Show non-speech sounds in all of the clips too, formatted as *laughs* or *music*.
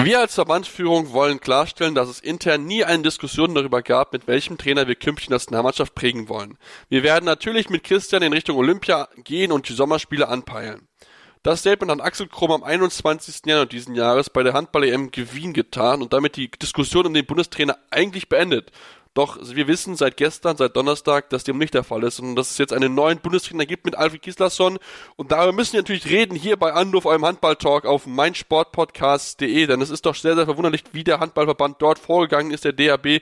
Wir als Verbandsführung wollen klarstellen, dass es intern nie eine Diskussion darüber gab, mit welchem Trainer wir künftig Nationalmannschaft prägen wollen. Wir werden natürlich mit Christian in Richtung Olympia gehen und die Sommerspiele anpeilen. Das Statement hat Axel Krumm am 21. Januar diesen Jahres bei der Handball-EM Wien getan und damit die Diskussion um den Bundestrainer eigentlich beendet. Doch wir wissen seit gestern, seit Donnerstag, dass dem nicht der Fall ist und dass es jetzt einen neuen Bundestrainer gibt mit Alfred Gislason. Und darüber müssen wir natürlich reden hier bei Anruf eurem Handballtalk auf meinsportpodcast.de, denn es ist doch sehr, sehr verwunderlich, wie der Handballverband dort vorgegangen ist, der DAB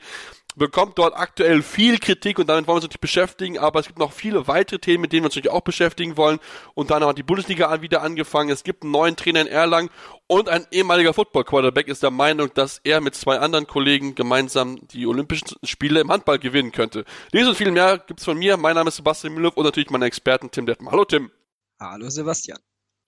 bekommt dort aktuell viel Kritik und damit wollen wir uns natürlich beschäftigen, aber es gibt noch viele weitere Themen, mit denen wir uns natürlich auch beschäftigen wollen. Und dann hat die Bundesliga wieder angefangen. Es gibt einen neuen Trainer in Erlangen und ein ehemaliger Football-Quarterback ist der Meinung, dass er mit zwei anderen Kollegen gemeinsam die Olympischen Spiele im Handball gewinnen könnte. Dies und viel mehr gibt's von mir. Mein Name ist Sebastian Müller und natürlich mein Experten Tim Detmer. Hallo Tim. Hallo Sebastian.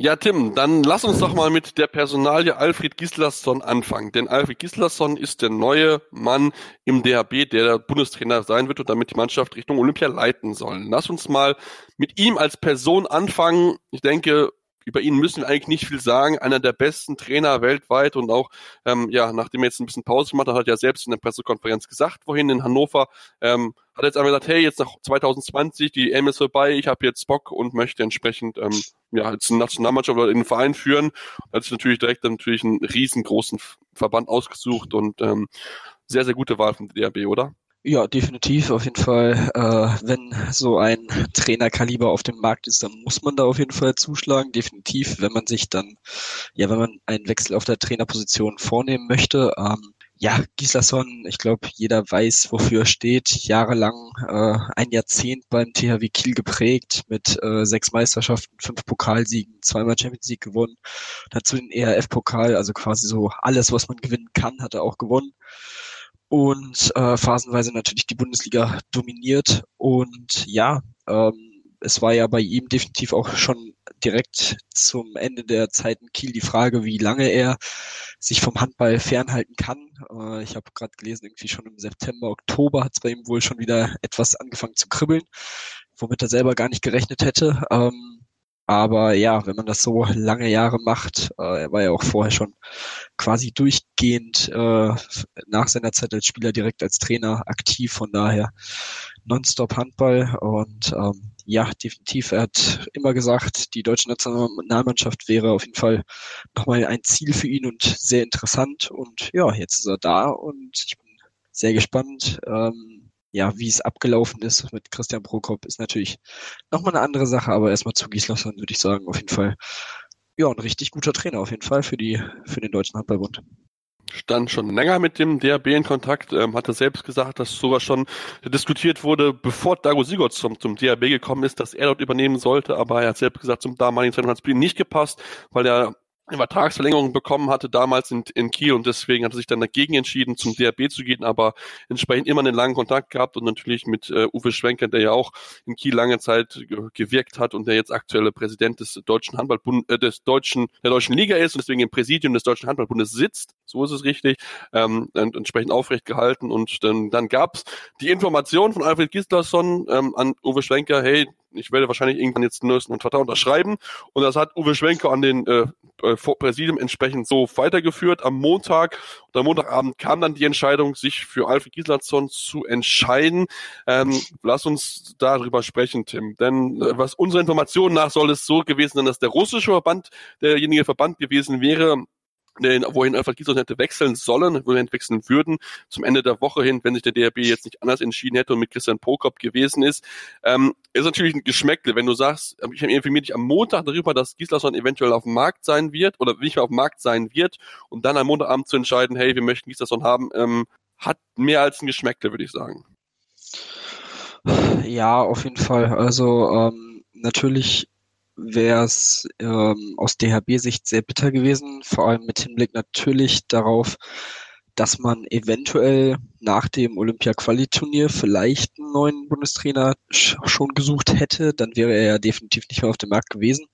Ja, Tim, dann lass uns doch mal mit der Personalie Alfred Gislason anfangen. Denn Alfred Gislason ist der neue Mann im DHB, der der Bundestrainer sein wird und damit die Mannschaft Richtung Olympia leiten soll. Lass uns mal mit ihm als Person anfangen. Ich denke, über ihn müssen wir eigentlich nicht viel sagen. Einer der besten Trainer weltweit und auch, ähm, ja, nachdem er jetzt ein bisschen Pause gemacht hat, hat er ja selbst in der Pressekonferenz gesagt, wohin in Hannover, ähm, hat jetzt einmal gesagt, hey, jetzt nach 2020, die EM ist vorbei, ich habe jetzt Bock und möchte entsprechend ähm, ja, als Nationalmannschaft oder in den Verein führen. Hat sich natürlich direkt natürlich einen riesengroßen Verband ausgesucht und ähm, sehr, sehr gute Wahl vom DRB, oder? Ja, definitiv. Auf jeden Fall, äh, wenn so ein Trainerkaliber auf dem Markt ist, dann muss man da auf jeden Fall zuschlagen. Definitiv, wenn man sich dann, ja, wenn man einen Wechsel auf der Trainerposition vornehmen möchte. Ähm, ja, Gislason, ich glaube, jeder weiß, wofür er steht. Jahrelang äh, ein Jahrzehnt beim THW Kiel geprägt, mit äh, sechs Meisterschaften, fünf Pokalsiegen, zweimal Champions League gewonnen. Dazu den ERF-Pokal, also quasi so alles, was man gewinnen kann, hat er auch gewonnen und äh, phasenweise natürlich die Bundesliga dominiert. Und ja, ähm, es war ja bei ihm definitiv auch schon direkt zum Ende der Zeit in Kiel die Frage, wie lange er sich vom Handball fernhalten kann. Äh, ich habe gerade gelesen, irgendwie schon im September, Oktober hat es bei ihm wohl schon wieder etwas angefangen zu kribbeln, womit er selber gar nicht gerechnet hätte. Ähm, aber ja, wenn man das so lange Jahre macht, äh, er war ja auch vorher schon quasi durchgehend äh, nach seiner Zeit als Spieler direkt als Trainer aktiv, von daher nonstop Handball und ähm, ja, definitiv. Er hat immer gesagt, die deutsche Nationalmannschaft wäre auf jeden Fall nochmal ein Ziel für ihn und sehr interessant. Und ja, jetzt ist er da und ich bin sehr gespannt. Ähm, ja, wie es abgelaufen ist mit Christian Prokop, ist natürlich nochmal eine andere Sache, aber erstmal zu Gislason würde ich sagen, auf jeden Fall, ja, ein richtig guter Trainer auf jeden Fall für die, für den Deutschen Handballbund stand schon länger mit dem DRB in Kontakt, ähm, hatte selbst gesagt, dass sogar schon diskutiert wurde, bevor Dago Sigurd zum, zum DRB gekommen ist, dass er dort übernehmen sollte, aber er hat selbst gesagt, zum damaligen Zeitpunkt hat es nicht gepasst, weil er Vertragsverlängerung bekommen hatte damals in, in Kiel und deswegen hat er sich dann dagegen entschieden, zum DRB zu gehen, aber entsprechend immer einen langen Kontakt gehabt und natürlich mit äh, Uwe Schwenker, der ja auch in Kiel lange Zeit gewirkt hat und der jetzt aktuelle Präsident des deutschen Handballbund, äh, des deutschen, der deutschen Liga ist und deswegen im Präsidium des deutschen Handballbundes sitzt, so ist es richtig, ähm, entsprechend aufrecht gehalten und dann, dann gab's die Information von Alfred Gislason ähm, an Uwe Schwenker, hey, ich werde wahrscheinlich irgendwann jetzt einen neuesten Vertrag unterschreiben. Und das hat Uwe Schwenker an den äh, äh Präsidium entsprechend so weitergeführt. Am Montag oder Montagabend kam dann die Entscheidung, sich für Alfred Gislason zu entscheiden. Ähm, lass uns darüber sprechen, Tim. Denn äh, was unsere Informationen nach soll es so gewesen sein, dass der russische Verband derjenige Verband gewesen wäre, den, wohin Alfred Giesler hätte wechseln sollen, wohin wechseln würden, zum Ende der Woche hin, wenn sich der DRB jetzt nicht anders entschieden hätte und mit Christian Prokop gewesen ist, ähm, ist natürlich ein Geschmäckle, wenn du sagst, ich informiere dich am Montag darüber, dass Gislason eventuell auf dem Markt sein wird oder nicht mehr auf dem Markt sein wird und dann am Montagabend zu entscheiden, hey, wir möchten Gislason haben, ähm, hat mehr als ein Geschmäckle, würde ich sagen. Ja, auf jeden Fall. Also ähm, natürlich wäre es ähm, aus DHB-Sicht sehr bitter gewesen, vor allem mit Hinblick natürlich darauf, dass man eventuell nach dem Olympia-Quali-Turnier vielleicht einen neuen Bundestrainer schon gesucht hätte, dann wäre er ja definitiv nicht mehr auf dem Markt gewesen.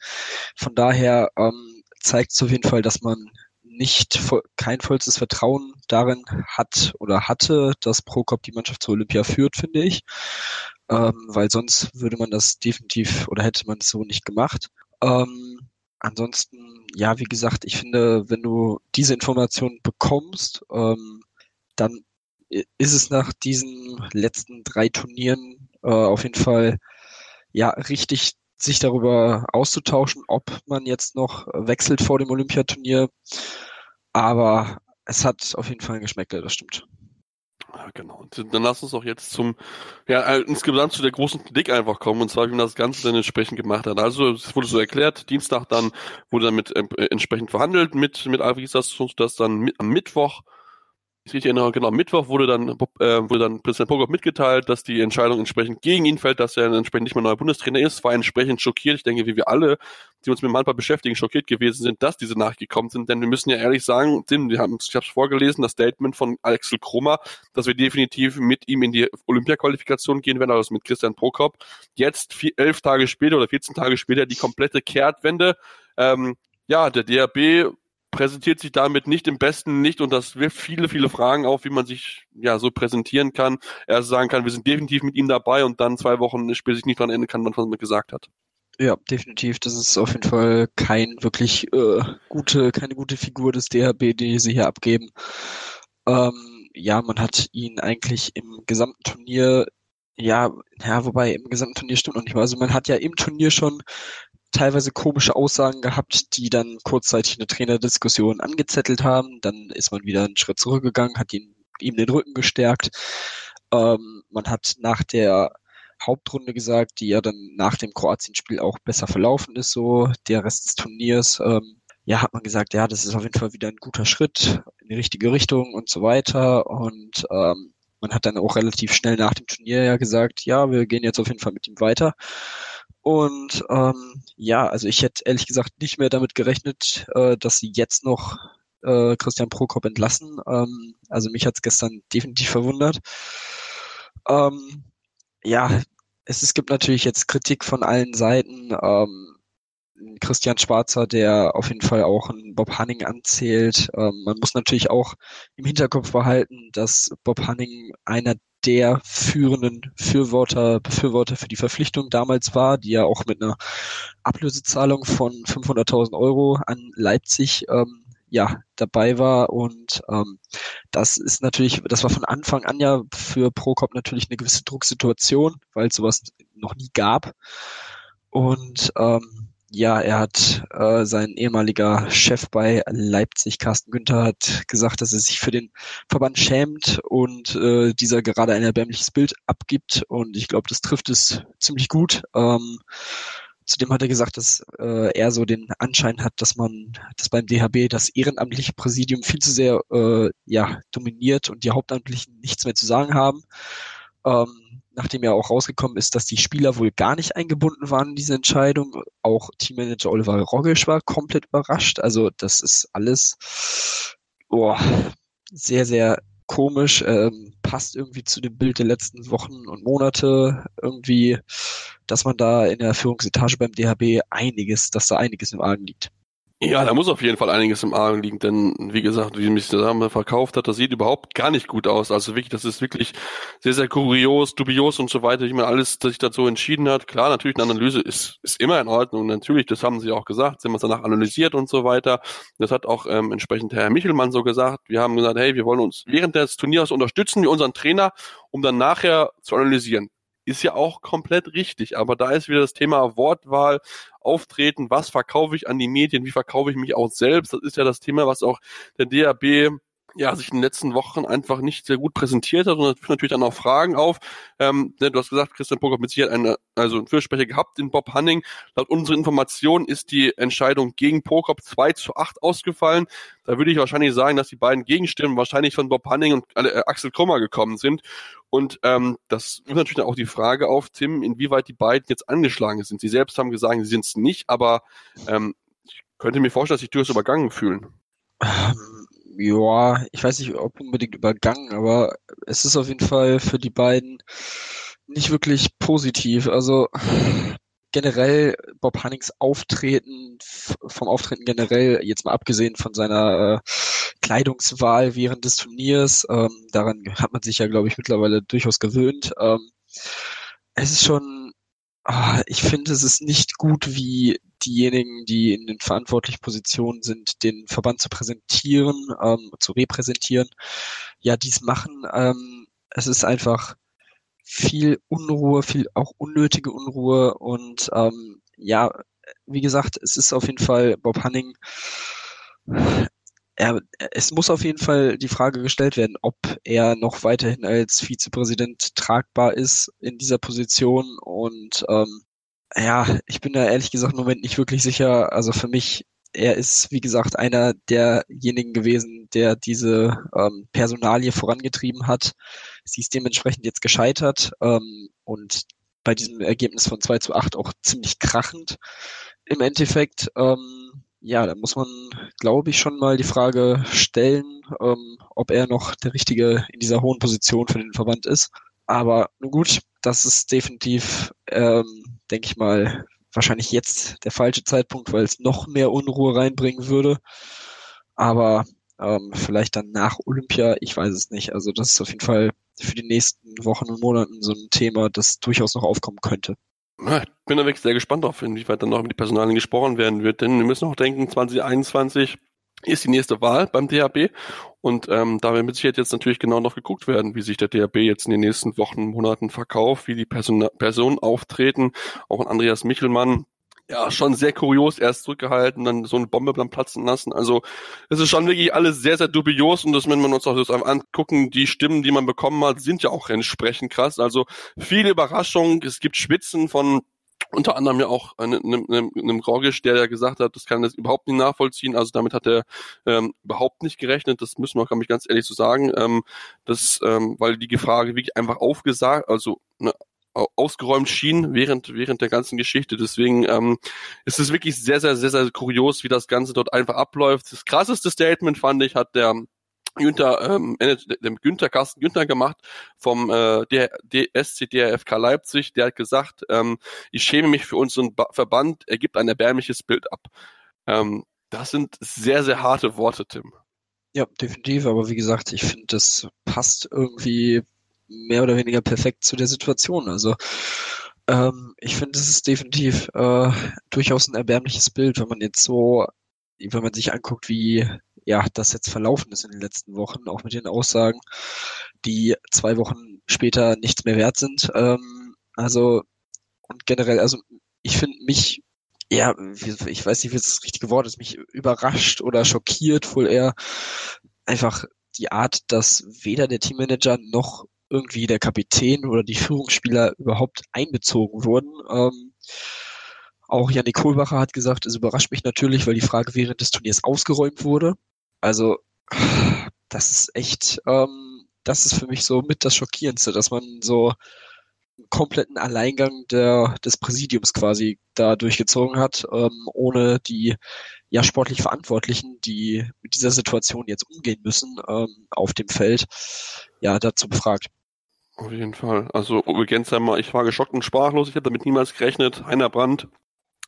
Von daher ähm, zeigt es auf jeden Fall, dass man nicht kein vollstes Vertrauen darin hat oder hatte, dass Prokop die Mannschaft zur Olympia führt, finde ich ähm, weil sonst würde man das definitiv oder hätte man es so nicht gemacht. Ähm, ansonsten, ja, wie gesagt, ich finde, wenn du diese Information bekommst, ähm, dann ist es nach diesen letzten drei Turnieren äh, auf jeden Fall ja richtig, sich darüber auszutauschen, ob man jetzt noch wechselt vor dem Olympiaturnier. Aber es hat auf jeden Fall ein Geschmäckle, das stimmt. Ja, genau. Und dann lass uns auch jetzt zum, ja, äh, insgesamt zu der großen Kritik einfach kommen, und zwar, wie man das Ganze dann entsprechend gemacht hat. Also, es wurde so erklärt, Dienstag dann wurde dann mit, äh, entsprechend verhandelt mit, mit Alvis, dass, dass dann mit, am Mittwoch ich richtig erinnere, genau, Mittwoch wurde dann, äh, wurde dann Präsident Pogop mitgeteilt, dass die Entscheidung entsprechend gegen ihn fällt, dass er entsprechend nicht mehr neuer Bundestrainer ist, war entsprechend schockiert. Ich denke, wie wir alle, die uns mit dem Handball beschäftigen, schockiert gewesen sind, dass diese nachgekommen sind, denn wir müssen ja ehrlich sagen, Tim, wir haben, ich habe es vorgelesen, das Statement von Axel Kromer, dass wir definitiv mit ihm in die Olympia-Qualifikation gehen werden, also mit Christian Prokop. Jetzt, vier, elf Tage später oder 14 Tage später, die komplette Kehrtwende. Ähm, ja, der DRB präsentiert sich damit nicht im besten Licht und das wirft viele, viele Fragen auf, wie man sich ja so präsentieren kann. Er sagen kann, wir sind definitiv mit ihm dabei und dann zwei Wochen später sich nicht dran erinnern kann, was man gesagt hat. Ja, definitiv. Das ist auf jeden Fall kein wirklich äh, gute, keine gute Figur des DHB, die sie hier abgeben. Ähm, ja, man hat ihn eigentlich im gesamten Turnier ja, ja, wobei im gesamten Turnier stimmt noch nicht mal. Also man hat ja im Turnier schon teilweise komische Aussagen gehabt, die dann kurzzeitig eine Trainerdiskussion angezettelt haben. Dann ist man wieder einen Schritt zurückgegangen, hat ihn, ihm den Rücken gestärkt. Ähm, man hat nach der Hauptrunde gesagt, die ja dann nach dem Kroatien-Spiel auch besser verlaufen ist, so der Rest des Turniers. Ähm, ja, hat man gesagt, ja, das ist auf jeden Fall wieder ein guter Schritt in die richtige Richtung und so weiter. Und ähm, man hat dann auch relativ schnell nach dem Turnier ja gesagt, ja, wir gehen jetzt auf jeden Fall mit ihm weiter. Und ähm, ja, also ich hätte ehrlich gesagt nicht mehr damit gerechnet, äh, dass sie jetzt noch äh, Christian Prokop entlassen. Ähm, also mich hat's gestern definitiv verwundert. Ähm, ja, es, es gibt natürlich jetzt Kritik von allen Seiten. Ähm, Christian Schwarzer, der auf jeden Fall auch einen Bob Hanning anzählt. Ähm, man muss natürlich auch im Hinterkopf behalten, dass Bob Hanning einer der führenden Fürworter, Befürworter für die Verpflichtung damals war, die ja auch mit einer Ablösezahlung von 500.000 Euro an Leipzig ähm, ja dabei war. Und ähm, das ist natürlich, das war von Anfang an ja für Prokop natürlich eine gewisse Drucksituation, weil es sowas noch nie gab. Und ähm, ja, er hat äh, sein ehemaliger Chef bei Leipzig, Carsten Günther, hat gesagt, dass er sich für den Verband schämt und äh, dieser gerade ein erbärmliches Bild abgibt. Und ich glaube, das trifft es ziemlich gut. Ähm, zudem hat er gesagt, dass äh, er so den Anschein hat, dass man, dass beim DHB das ehrenamtliche Präsidium viel zu sehr äh, ja dominiert und die Hauptamtlichen nichts mehr zu sagen haben. Ähm, nachdem ja auch rausgekommen ist, dass die Spieler wohl gar nicht eingebunden waren in diese Entscheidung. Auch Teammanager Oliver Rogisch war komplett überrascht. Also das ist alles oh, sehr, sehr komisch. Ähm, passt irgendwie zu dem Bild der letzten Wochen und Monate irgendwie, dass man da in der Führungsetage beim DHB einiges, dass da einiges im Argen liegt. Ja, da muss auf jeden Fall einiges im Argen liegen, denn wie gesagt, wie mich Dame verkauft hat, das sieht überhaupt gar nicht gut aus. Also wirklich, das ist wirklich sehr, sehr kurios, dubios und so weiter, wie man alles sich dazu entschieden hat. Klar, natürlich eine Analyse ist, ist immer in Ordnung. Natürlich, das haben sie auch gesagt, sie haben es danach analysiert und so weiter. Das hat auch ähm, entsprechend Herr Michelmann so gesagt. Wir haben gesagt, hey, wir wollen uns während des Turniers unterstützen, wie unseren Trainer, um dann nachher zu analysieren ist ja auch komplett richtig. Aber da ist wieder das Thema Wortwahl, Auftreten, was verkaufe ich an die Medien, wie verkaufe ich mich auch selbst. Das ist ja das Thema, was auch der DAB ja, sich in den letzten Wochen einfach nicht sehr gut präsentiert hat und das führt natürlich dann auch Fragen auf. Ähm, ne, du hast gesagt, Christian Prokop mit Sicherheit eine, also einen Fürsprecher gehabt in Bob Hanning. Laut unserer Information ist die Entscheidung gegen Prokop 2 zu 8 ausgefallen. Da würde ich wahrscheinlich sagen, dass die beiden Gegenstimmen wahrscheinlich von Bob Hanning und äh, Axel Krummer gekommen sind. Und ähm, das wirft natürlich auch die Frage auf, Tim, inwieweit die beiden jetzt angeschlagen sind. Sie selbst haben gesagt, sie sind es nicht, aber ähm, ich könnte mir vorstellen, dass sich durchaus übergangen fühlen. *laughs* Ja, ich weiß nicht, ob unbedingt übergangen, aber es ist auf jeden Fall für die beiden nicht wirklich positiv. Also generell Bob Hannings Auftreten, vom Auftreten generell, jetzt mal abgesehen von seiner äh, Kleidungswahl während des Turniers, ähm, daran hat man sich ja, glaube ich, mittlerweile durchaus gewöhnt. Ähm, es ist schon, ah, ich finde, es ist nicht gut, wie diejenigen, die in den verantwortlichen Positionen sind, den Verband zu präsentieren, ähm, zu repräsentieren, ja, dies machen. Ähm, es ist einfach viel Unruhe, viel auch unnötige Unruhe und ähm, ja, wie gesagt, es ist auf jeden Fall Bob Hanning. Er, es muss auf jeden Fall die Frage gestellt werden, ob er noch weiterhin als Vizepräsident tragbar ist in dieser Position und ähm, ja, ich bin da ehrlich gesagt im Moment nicht wirklich sicher. Also für mich, er ist, wie gesagt, einer derjenigen gewesen, der diese ähm, Personalie vorangetrieben hat. Sie ist dementsprechend jetzt gescheitert ähm, und bei diesem Ergebnis von 2 zu 8 auch ziemlich krachend. Im Endeffekt, ähm, ja, da muss man, glaube ich, schon mal die Frage stellen, ähm, ob er noch der Richtige in dieser hohen Position für den Verband ist. Aber nun gut, das ist definitiv ähm, denke ich mal, wahrscheinlich jetzt der falsche Zeitpunkt, weil es noch mehr Unruhe reinbringen würde. Aber ähm, vielleicht dann nach Olympia, ich weiß es nicht. Also das ist auf jeden Fall für die nächsten Wochen und Monaten so ein Thema, das durchaus noch aufkommen könnte. Ich bin da wirklich sehr gespannt darauf, inwieweit dann noch mit den Personalien gesprochen werden wird, denn wir müssen auch denken, 2021 ist die nächste Wahl beim DHB und ähm, da wird mit Sicherheit jetzt natürlich genau noch geguckt werden, wie sich der DHB jetzt in den nächsten Wochen, Monaten verkauft, wie die Person Personen auftreten. Auch Andreas Michelmann, ja, schon sehr kurios erst zurückgehalten, dann so eine Bombe dann platzen lassen. Also es ist schon wirklich alles sehr, sehr dubios und das, wenn wir uns auch das angucken, die Stimmen, die man bekommen hat, sind ja auch entsprechend krass. Also viele Überraschungen, es gibt Spitzen von unter anderem ja auch einem, einem, einem Rogisch, der ja gesagt hat, das kann das überhaupt nicht nachvollziehen. Also damit hat er ähm, überhaupt nicht gerechnet. Das müssen wir, glaube ich, ganz ehrlich so sagen. Ähm, das, ähm, weil die Frage wirklich einfach aufgesagt, also ne, ausgeräumt schien während während der ganzen Geschichte. Deswegen ähm, ist es wirklich sehr, sehr, sehr, sehr kurios, wie das Ganze dort einfach abläuft. Das krasseste Statement fand ich, hat der Günther, ähm, dem Günther, Carsten Günther gemacht vom äh, SCDRFK Leipzig, der hat gesagt, ähm, ich schäme mich für unseren ba Verband, er gibt ein erbärmliches Bild ab. Ähm, das sind sehr, sehr harte Worte, Tim. Ja, definitiv, aber wie gesagt, ich finde, das passt irgendwie mehr oder weniger perfekt zu der Situation. Also ähm, ich finde, es ist definitiv äh, durchaus ein erbärmliches Bild, wenn man jetzt so, wenn man sich anguckt, wie ja, das jetzt verlaufen ist in den letzten Wochen, auch mit den Aussagen, die zwei Wochen später nichts mehr wert sind. Ähm, also und generell, also ich finde mich, ja, ich weiß nicht, wie das richtige Wort ist, mich überrascht oder schockiert wohl eher einfach die Art, dass weder der Teammanager noch irgendwie der Kapitän oder die Führungsspieler überhaupt einbezogen wurden. Ähm, auch Janik Kohlbacher hat gesagt, es überrascht mich natürlich, weil die Frage während des Turniers ausgeräumt wurde. Also, das ist echt, ähm, das ist für mich so mit das Schockierendste, dass man so einen kompletten Alleingang der, des Präsidiums quasi da durchgezogen hat, ähm, ohne die ja sportlich Verantwortlichen, die mit dieser Situation jetzt umgehen müssen, ähm, auf dem Feld, ja, dazu befragt. Auf jeden Fall. Also Uwe Gensheimer, ich war geschockt und sprachlos, ich habe damit niemals gerechnet. Heiner Brandt,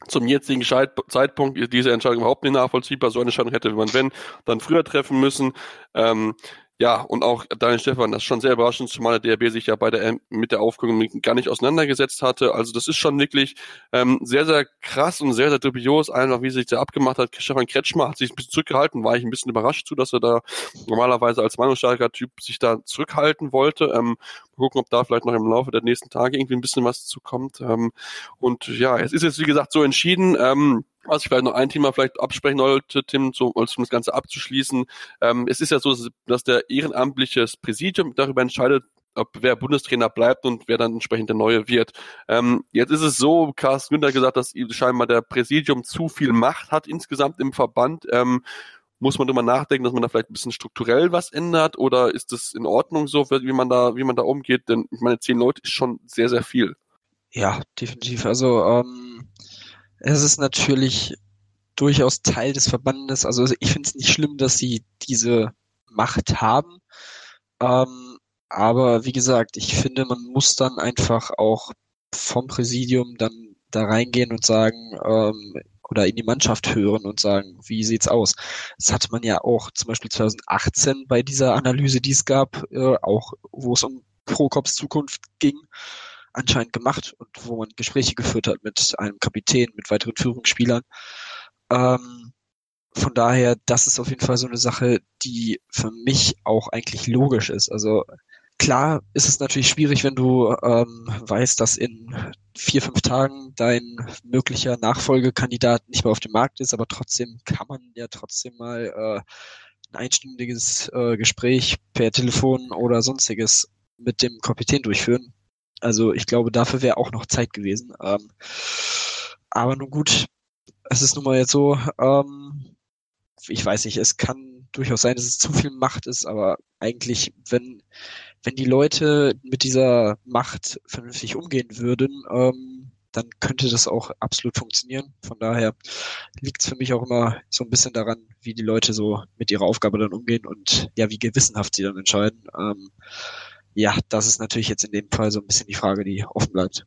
zum jetzigen Zeitpunkt diese Entscheidung überhaupt nicht nachvollziehbar. So eine Entscheidung hätte man, wenn, dann früher treffen müssen. Ähm, Ja, und auch Daniel Stefan, das ist schon sehr überraschend, zumal der DRB sich ja bei der mit der Aufklärung gar nicht auseinandergesetzt hatte. Also das ist schon wirklich ähm, sehr, sehr krass und sehr, sehr dubios, einfach wie sich da abgemacht hat. Stefan Kretschmer hat sich ein bisschen zurückgehalten, war ich ein bisschen überrascht zu, dass er da normalerweise als meinungsstarker Typ sich da zurückhalten wollte. Ähm, gucken, ob da vielleicht noch im Laufe der nächsten Tage irgendwie ein bisschen was zukommt. Ähm, und ja, es ist jetzt wie gesagt so entschieden. Ähm, was ich vielleicht noch ein Thema vielleicht absprechen wollte, Tim, um das Ganze abzuschließen. Ähm, es ist ja so, dass der ehrenamtliche Präsidium darüber entscheidet, ob wer Bundestrainer bleibt und wer dann entsprechend der neue wird. Ähm, jetzt ist es so, Carsten Günther gesagt, dass scheinbar der Präsidium zu viel Macht hat insgesamt im Verband. Ähm, muss man darüber nachdenken, dass man da vielleicht ein bisschen strukturell was ändert oder ist das in Ordnung so, wie man da, wie man da umgeht? Denn ich meine, zehn Leute ist schon sehr, sehr viel. Ja, definitiv. Also ähm, es ist natürlich durchaus Teil des Verbandes. Also ich finde es nicht schlimm, dass sie diese Macht haben. Ähm, aber wie gesagt, ich finde, man muss dann einfach auch vom Präsidium dann da reingehen und sagen, ähm, oder in die Mannschaft hören und sagen, wie sieht's aus? Das hatte man ja auch zum Beispiel 2018 bei dieser Analyse, die es gab, äh, auch wo es um Prokops Zukunft ging, anscheinend gemacht und wo man Gespräche geführt hat mit einem Kapitän, mit weiteren Führungsspielern. Ähm, von daher, das ist auf jeden Fall so eine Sache, die für mich auch eigentlich logisch ist. Also klar ist es natürlich schwierig, wenn du ähm, weißt, dass in vier, fünf Tagen dein möglicher Nachfolgekandidat nicht mehr auf dem Markt ist, aber trotzdem kann man ja trotzdem mal äh, ein einstündiges äh, Gespräch per Telefon oder sonstiges mit dem Kapitän durchführen. Also ich glaube, dafür wäre auch noch Zeit gewesen. Ähm, aber nun gut, es ist nun mal jetzt so, ähm, ich weiß nicht, es kann durchaus sein, dass es zu viel Macht ist, aber eigentlich, wenn, wenn die Leute mit dieser Macht vernünftig umgehen würden, ähm, dann könnte das auch absolut funktionieren. Von daher liegt es für mich auch immer so ein bisschen daran, wie die Leute so mit ihrer Aufgabe dann umgehen und ja, wie gewissenhaft sie dann entscheiden. Ähm, ja, das ist natürlich jetzt in dem Fall so ein bisschen die Frage, die offen bleibt.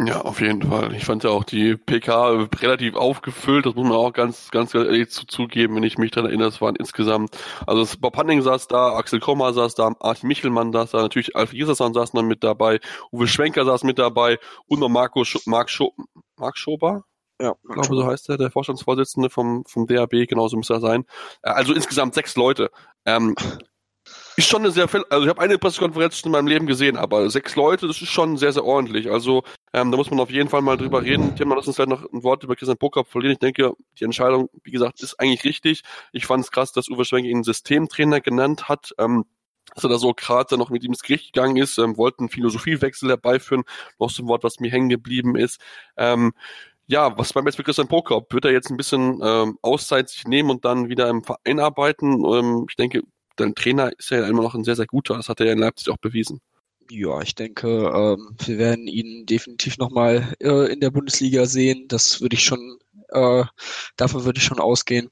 Ja, auf jeden Fall. Ich fand ja auch die PK relativ aufgefüllt, das muss man auch ganz, ganz ehrlich zu, zugeben, wenn ich mich daran erinnere, es waren insgesamt, also Bob Hanning saß da, Axel Krommer saß da, Artin Michelmann saß da, natürlich Alfred Jesserson saß noch mit dabei, Uwe Schwenker saß mit dabei und noch Marco, Sch Mark, Scho Mark Schober, ja, ich glaube, so heißt er, der Vorstandsvorsitzende vom, vom DAB, genauso muss er sein. Äh, also insgesamt sechs Leute. Ähm, ist schon eine sehr, also ich habe eine Pressekonferenz in meinem Leben gesehen, aber sechs Leute, das ist schon sehr, sehr ordentlich. Also ähm, da muss man auf jeden Fall mal drüber reden. Thema, lass uns gleich noch ein Wort über Christian Prokop verlieren. Ich denke, die Entscheidung, wie gesagt, ist eigentlich richtig. Ich fand es krass, dass Uwe Schwenk ihn Systemtrainer genannt hat. Ähm, dass er da so gerade noch mit ihm ins Gericht gegangen ist, ähm, wollten Philosophiewechsel herbeiführen, noch so ein Wort, was mir hängen geblieben ist. Ähm, ja, was beim jetzt mit Christian Prokop? Wird er jetzt ein bisschen ähm, Auszeit sich nehmen und dann wieder im Verein arbeiten? Ähm, ich denke, dein Trainer ist ja immer noch ein sehr, sehr guter. Das hat er ja in Leipzig auch bewiesen. Ja, ich denke, ähm, wir werden ihn definitiv nochmal äh, in der Bundesliga sehen. Das würde ich schon, äh, davon würde ich schon ausgehen.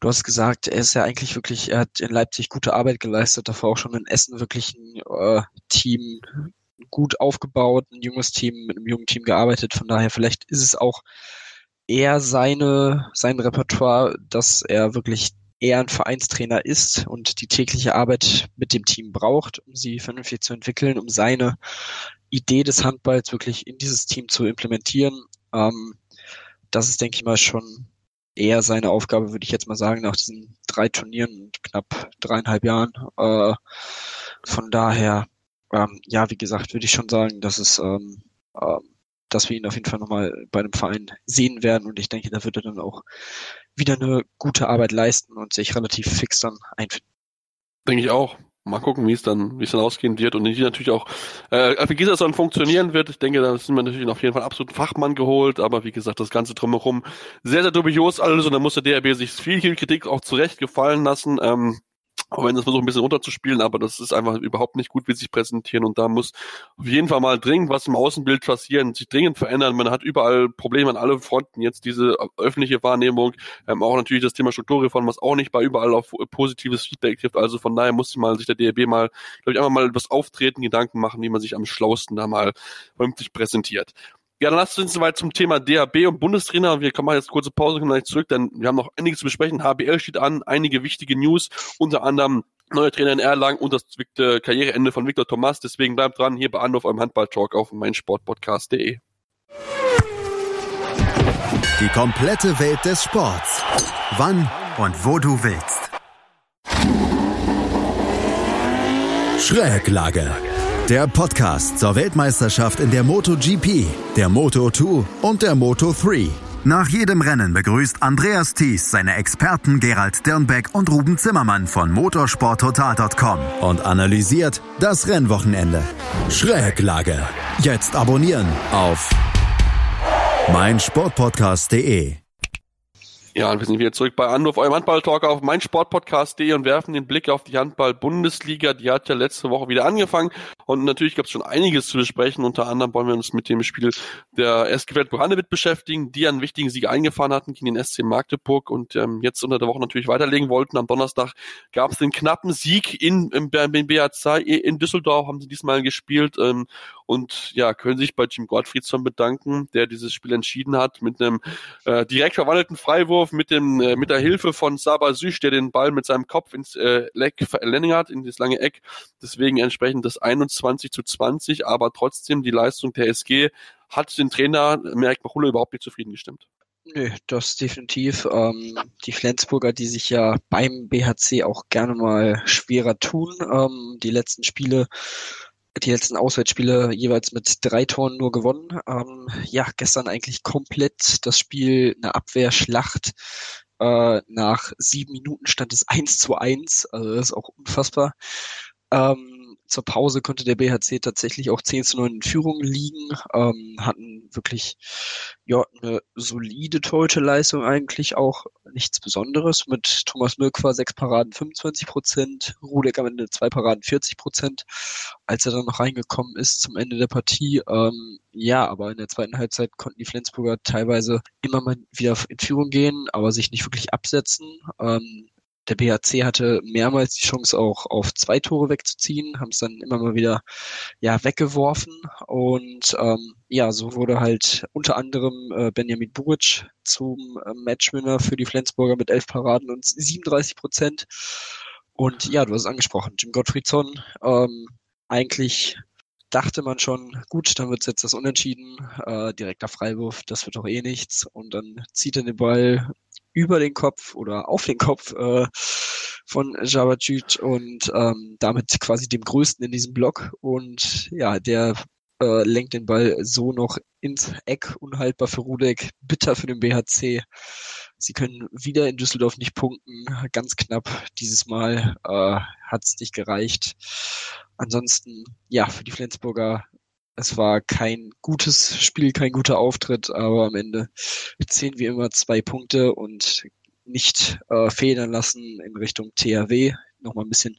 Du hast gesagt, er ist ja eigentlich wirklich, er hat in Leipzig gute Arbeit geleistet, davor auch schon in Essen wirklich ein äh, Team gut aufgebaut, ein junges Team mit einem jungen Team gearbeitet. Von daher vielleicht ist es auch eher seine, sein Repertoire, dass er wirklich eher ein Vereinstrainer ist und die tägliche Arbeit mit dem Team braucht, um sie vernünftig zu entwickeln, um seine Idee des Handballs wirklich in dieses Team zu implementieren. Ähm, das ist, denke ich mal, schon eher seine Aufgabe, würde ich jetzt mal sagen, nach diesen drei Turnieren und knapp dreieinhalb Jahren. Äh, von daher, ähm, ja, wie gesagt, würde ich schon sagen, dass es ähm, ähm, dass wir ihn auf jeden Fall nochmal bei einem Verein sehen werden und ich denke, da wird er dann auch wieder eine gute Arbeit leisten und sich relativ fix dann einfinden. Denke ich auch. Mal gucken, wie es dann, wie es dann ausgehen wird und wie natürlich auch, äh, wie gesagt, es dann funktionieren wird. Ich denke, da sind wir natürlich auf jeden Fall absolut Fachmann geholt, aber wie gesagt, das Ganze drumherum sehr, sehr dubios alles und da muss der DRB sich viel, viel Kritik auch zurecht gefallen lassen. Ähm, auch wenn das versucht ein bisschen runterzuspielen, aber das ist einfach überhaupt nicht gut, wie sie sich präsentieren und da muss auf jeden Fall mal dringend was im Außenbild passieren, sich dringend verändern. Man hat überall Probleme an alle Fronten, jetzt diese öffentliche Wahrnehmung, ähm, auch natürlich das Thema Strukturreform, was auch nicht bei überall auf positives Feedback trifft, also von daher muss mal sich der DRB mal, glaube ich, einfach mal etwas auftreten, Gedanken machen, wie man sich am schlausten da mal vernünftig präsentiert. Ja, dann lasst uns soweit zum Thema DHB und Bundestrainer. Wir kommen jetzt kurze Pause, kommen gleich zurück, denn wir haben noch einiges zu besprechen. HBL steht an, einige wichtige News, unter anderem neuer Trainer in Erlangen und das Karriereende von Viktor Thomas. Deswegen bleibt dran hier bei Anruf eurem Handball-Talk auf meinsportpodcast.de. Die komplette Welt des Sports. Wann und wo du willst. Schräglage. Der Podcast zur Weltmeisterschaft in der MotoGP, der Moto2 und der Moto3. Nach jedem Rennen begrüßt Andreas Thies seine Experten Gerald Dirnbeck und Ruben Zimmermann von motorsporttotal.com und analysiert das Rennwochenende. Schräglage. Jetzt abonnieren auf meinsportpodcast.de. Ja, und wir sind wieder zurück bei Anruf, eurem Handball-Talk auf meinsportpodcast.de und werfen den Blick auf die Handball-Bundesliga. Die hat ja letzte Woche wieder angefangen und natürlich gab es schon einiges zu besprechen. Unter anderem wollen wir uns mit dem Spiel der SG Feldburg-Handewitt beschäftigen, die einen wichtigen Sieg eingefahren hatten gegen den SC Magdeburg und ähm, jetzt unter der Woche natürlich weiterlegen wollten. Am Donnerstag gab es den knappen Sieg in, im, im BHC in Düsseldorf, haben sie diesmal gespielt ähm, und ja, können sich bei Jim Gottfriedson bedanken, der dieses Spiel entschieden hat mit einem äh, direkt verwandelten Freiwurf mit dem äh, mit der Hilfe von Saba Süsch, der den Ball mit seinem Kopf ins äh, Leck verlängert hat, in das lange Eck. Deswegen entsprechend das 21 zu 20, aber trotzdem die Leistung der SG hat den Trainer Merk Machulle überhaupt nicht zufrieden gestimmt. Nö, das definitiv. Ähm, die Flensburger, die sich ja beim BHC auch gerne mal schwerer tun, ähm, die letzten Spiele die letzten Auswärtsspiele jeweils mit drei Toren nur gewonnen. Ähm, ja, gestern eigentlich komplett das Spiel eine Abwehrschlacht. Äh, nach sieben Minuten stand es eins zu eins. Also das ist auch unfassbar. Ähm, zur Pause konnte der BHC tatsächlich auch 10 zu 9 in Führung liegen, ähm, hatten wirklich ja, eine solide Torhüterleistung eigentlich auch, nichts Besonderes. Mit Thomas Mirk war sechs Paraden 25 Prozent, Rudek am Ende zwei Paraden 40 Prozent, als er dann noch reingekommen ist zum Ende der Partie. Ähm, ja, aber in der zweiten Halbzeit konnten die Flensburger teilweise immer mal wieder in Führung gehen, aber sich nicht wirklich absetzen. Ähm, der BHC hatte mehrmals die Chance auch auf zwei Tore wegzuziehen, haben es dann immer mal wieder ja weggeworfen und ähm, ja, so wurde halt unter anderem äh, Benjamin Buric zum äh, Matchwinner für die Flensburger mit elf Paraden und 37 Prozent. Und ja, du hast es angesprochen, Jim Gottfriedson, ähm, eigentlich dachte man schon, gut, dann wird's jetzt das Unentschieden, äh, direkter Freiwurf, das wird doch eh nichts. Und dann zieht er den Ball über den Kopf oder auf den Kopf äh, von Javacic und ähm, damit quasi dem Größten in diesem Block. Und ja, der äh, lenkt den Ball so noch ins Eck, unhaltbar für Rudek, bitter für den BHC. Sie können wieder in Düsseldorf nicht punkten, ganz knapp. Dieses Mal äh, hat es nicht gereicht. Ansonsten, ja, für die Flensburger es war kein gutes Spiel, kein guter Auftritt, aber am Ende zählen wir immer zwei Punkte und nicht äh, federn lassen in Richtung THW. Nochmal ein bisschen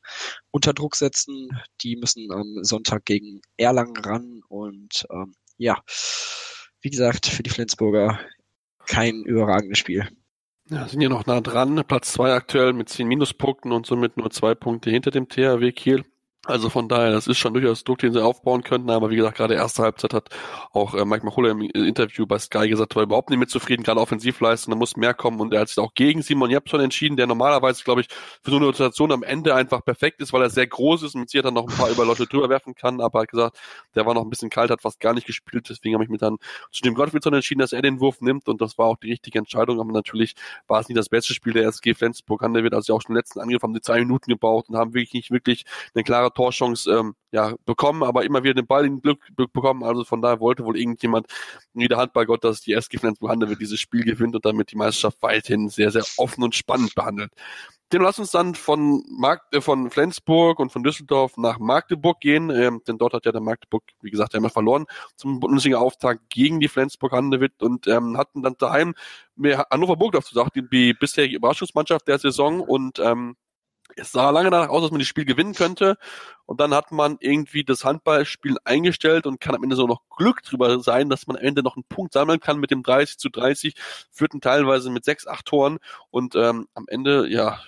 unter Druck setzen. Die müssen am Sonntag gegen Erlangen ran und ähm, ja, wie gesagt, für die Flensburger kein überragendes Spiel. Ja, sind ja noch nah dran. Platz zwei aktuell mit zehn Minuspunkten und somit nur zwei Punkte hinter dem THW Kiel. Also von daher, das ist schon durchaus Druck, den sie aufbauen könnten, aber wie gesagt, gerade erste Halbzeit hat auch äh, Mike Machulla im Interview bei Sky gesagt, war überhaupt nicht mit zufrieden, gerade Offensivleistung, da muss mehr kommen und er hat sich auch gegen Simon Jepson entschieden, der normalerweise, glaube ich, für so eine Rotation am Ende einfach perfekt ist, weil er sehr groß ist und mit sich dann noch ein paar über Leute drüber werfen kann, aber er hat gesagt, der war noch ein bisschen kalt, hat fast gar nicht gespielt, deswegen habe ich mich dann zu dem Gottfriedson entschieden, dass er den Wurf nimmt und das war auch die richtige Entscheidung, aber natürlich war es nicht das beste Spiel der SG Flensburg, wird also auch schon im letzten Angriff haben die zwei Minuten gebraucht und haben wirklich nicht wirklich eine klare Torchance ähm, ja, bekommen, aber immer wieder den Ball in Glück bekommen. Also von daher wollte wohl irgendjemand wie der Handballgott, dass die SG Flensburg Handewitt dieses Spiel gewinnt und damit die Meisterschaft weiterhin sehr, sehr offen und spannend behandelt. Dem lass uns dann von, Mark, äh, von Flensburg und von Düsseldorf nach Magdeburg gehen, ähm, denn dort hat ja der Magdeburg, wie gesagt, einmal verloren zum Bundesliga-Auftakt gegen die Flensburg Handewitt und ähm, hatten dann daheim mehr Hannover Burgdorf zu sagen, die, die bisherige Überraschungsmannschaft der Saison und ähm, es sah lange danach aus, dass man das Spiel gewinnen könnte. Und dann hat man irgendwie das Handballspiel eingestellt und kann am Ende so noch Glück drüber sein, dass man am Ende noch einen Punkt sammeln kann mit dem 30 zu 30, führten teilweise mit 6, 8 Toren und ähm, am Ende, ja,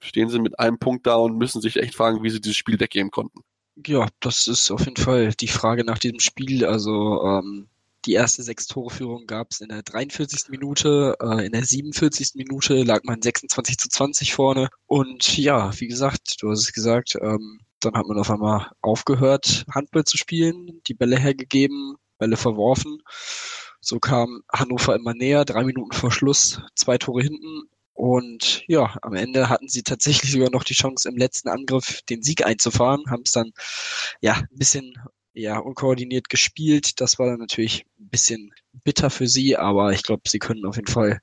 stehen sie mit einem Punkt da und müssen sich echt fragen, wie sie dieses Spiel weggeben konnten. Ja, das ist auf jeden Fall die Frage nach diesem Spiel. Also ähm, Die erste Sechs-Tore-Führung gab es in der 43. Minute, äh, in der 47. Minute lag man 26 zu 20 vorne. Und ja, wie gesagt, du hast es gesagt, ähm, dann hat man auf einmal aufgehört, Handball zu spielen, die Bälle hergegeben, Bälle verworfen. So kam Hannover immer näher, drei Minuten vor Schluss, zwei Tore hinten. Und ja, am Ende hatten sie tatsächlich sogar noch die Chance, im letzten Angriff den Sieg einzufahren, haben es dann ja ein bisschen ja unkoordiniert gespielt. Das war dann natürlich ein bisschen bitter für sie, aber ich glaube, sie können auf jeden Fall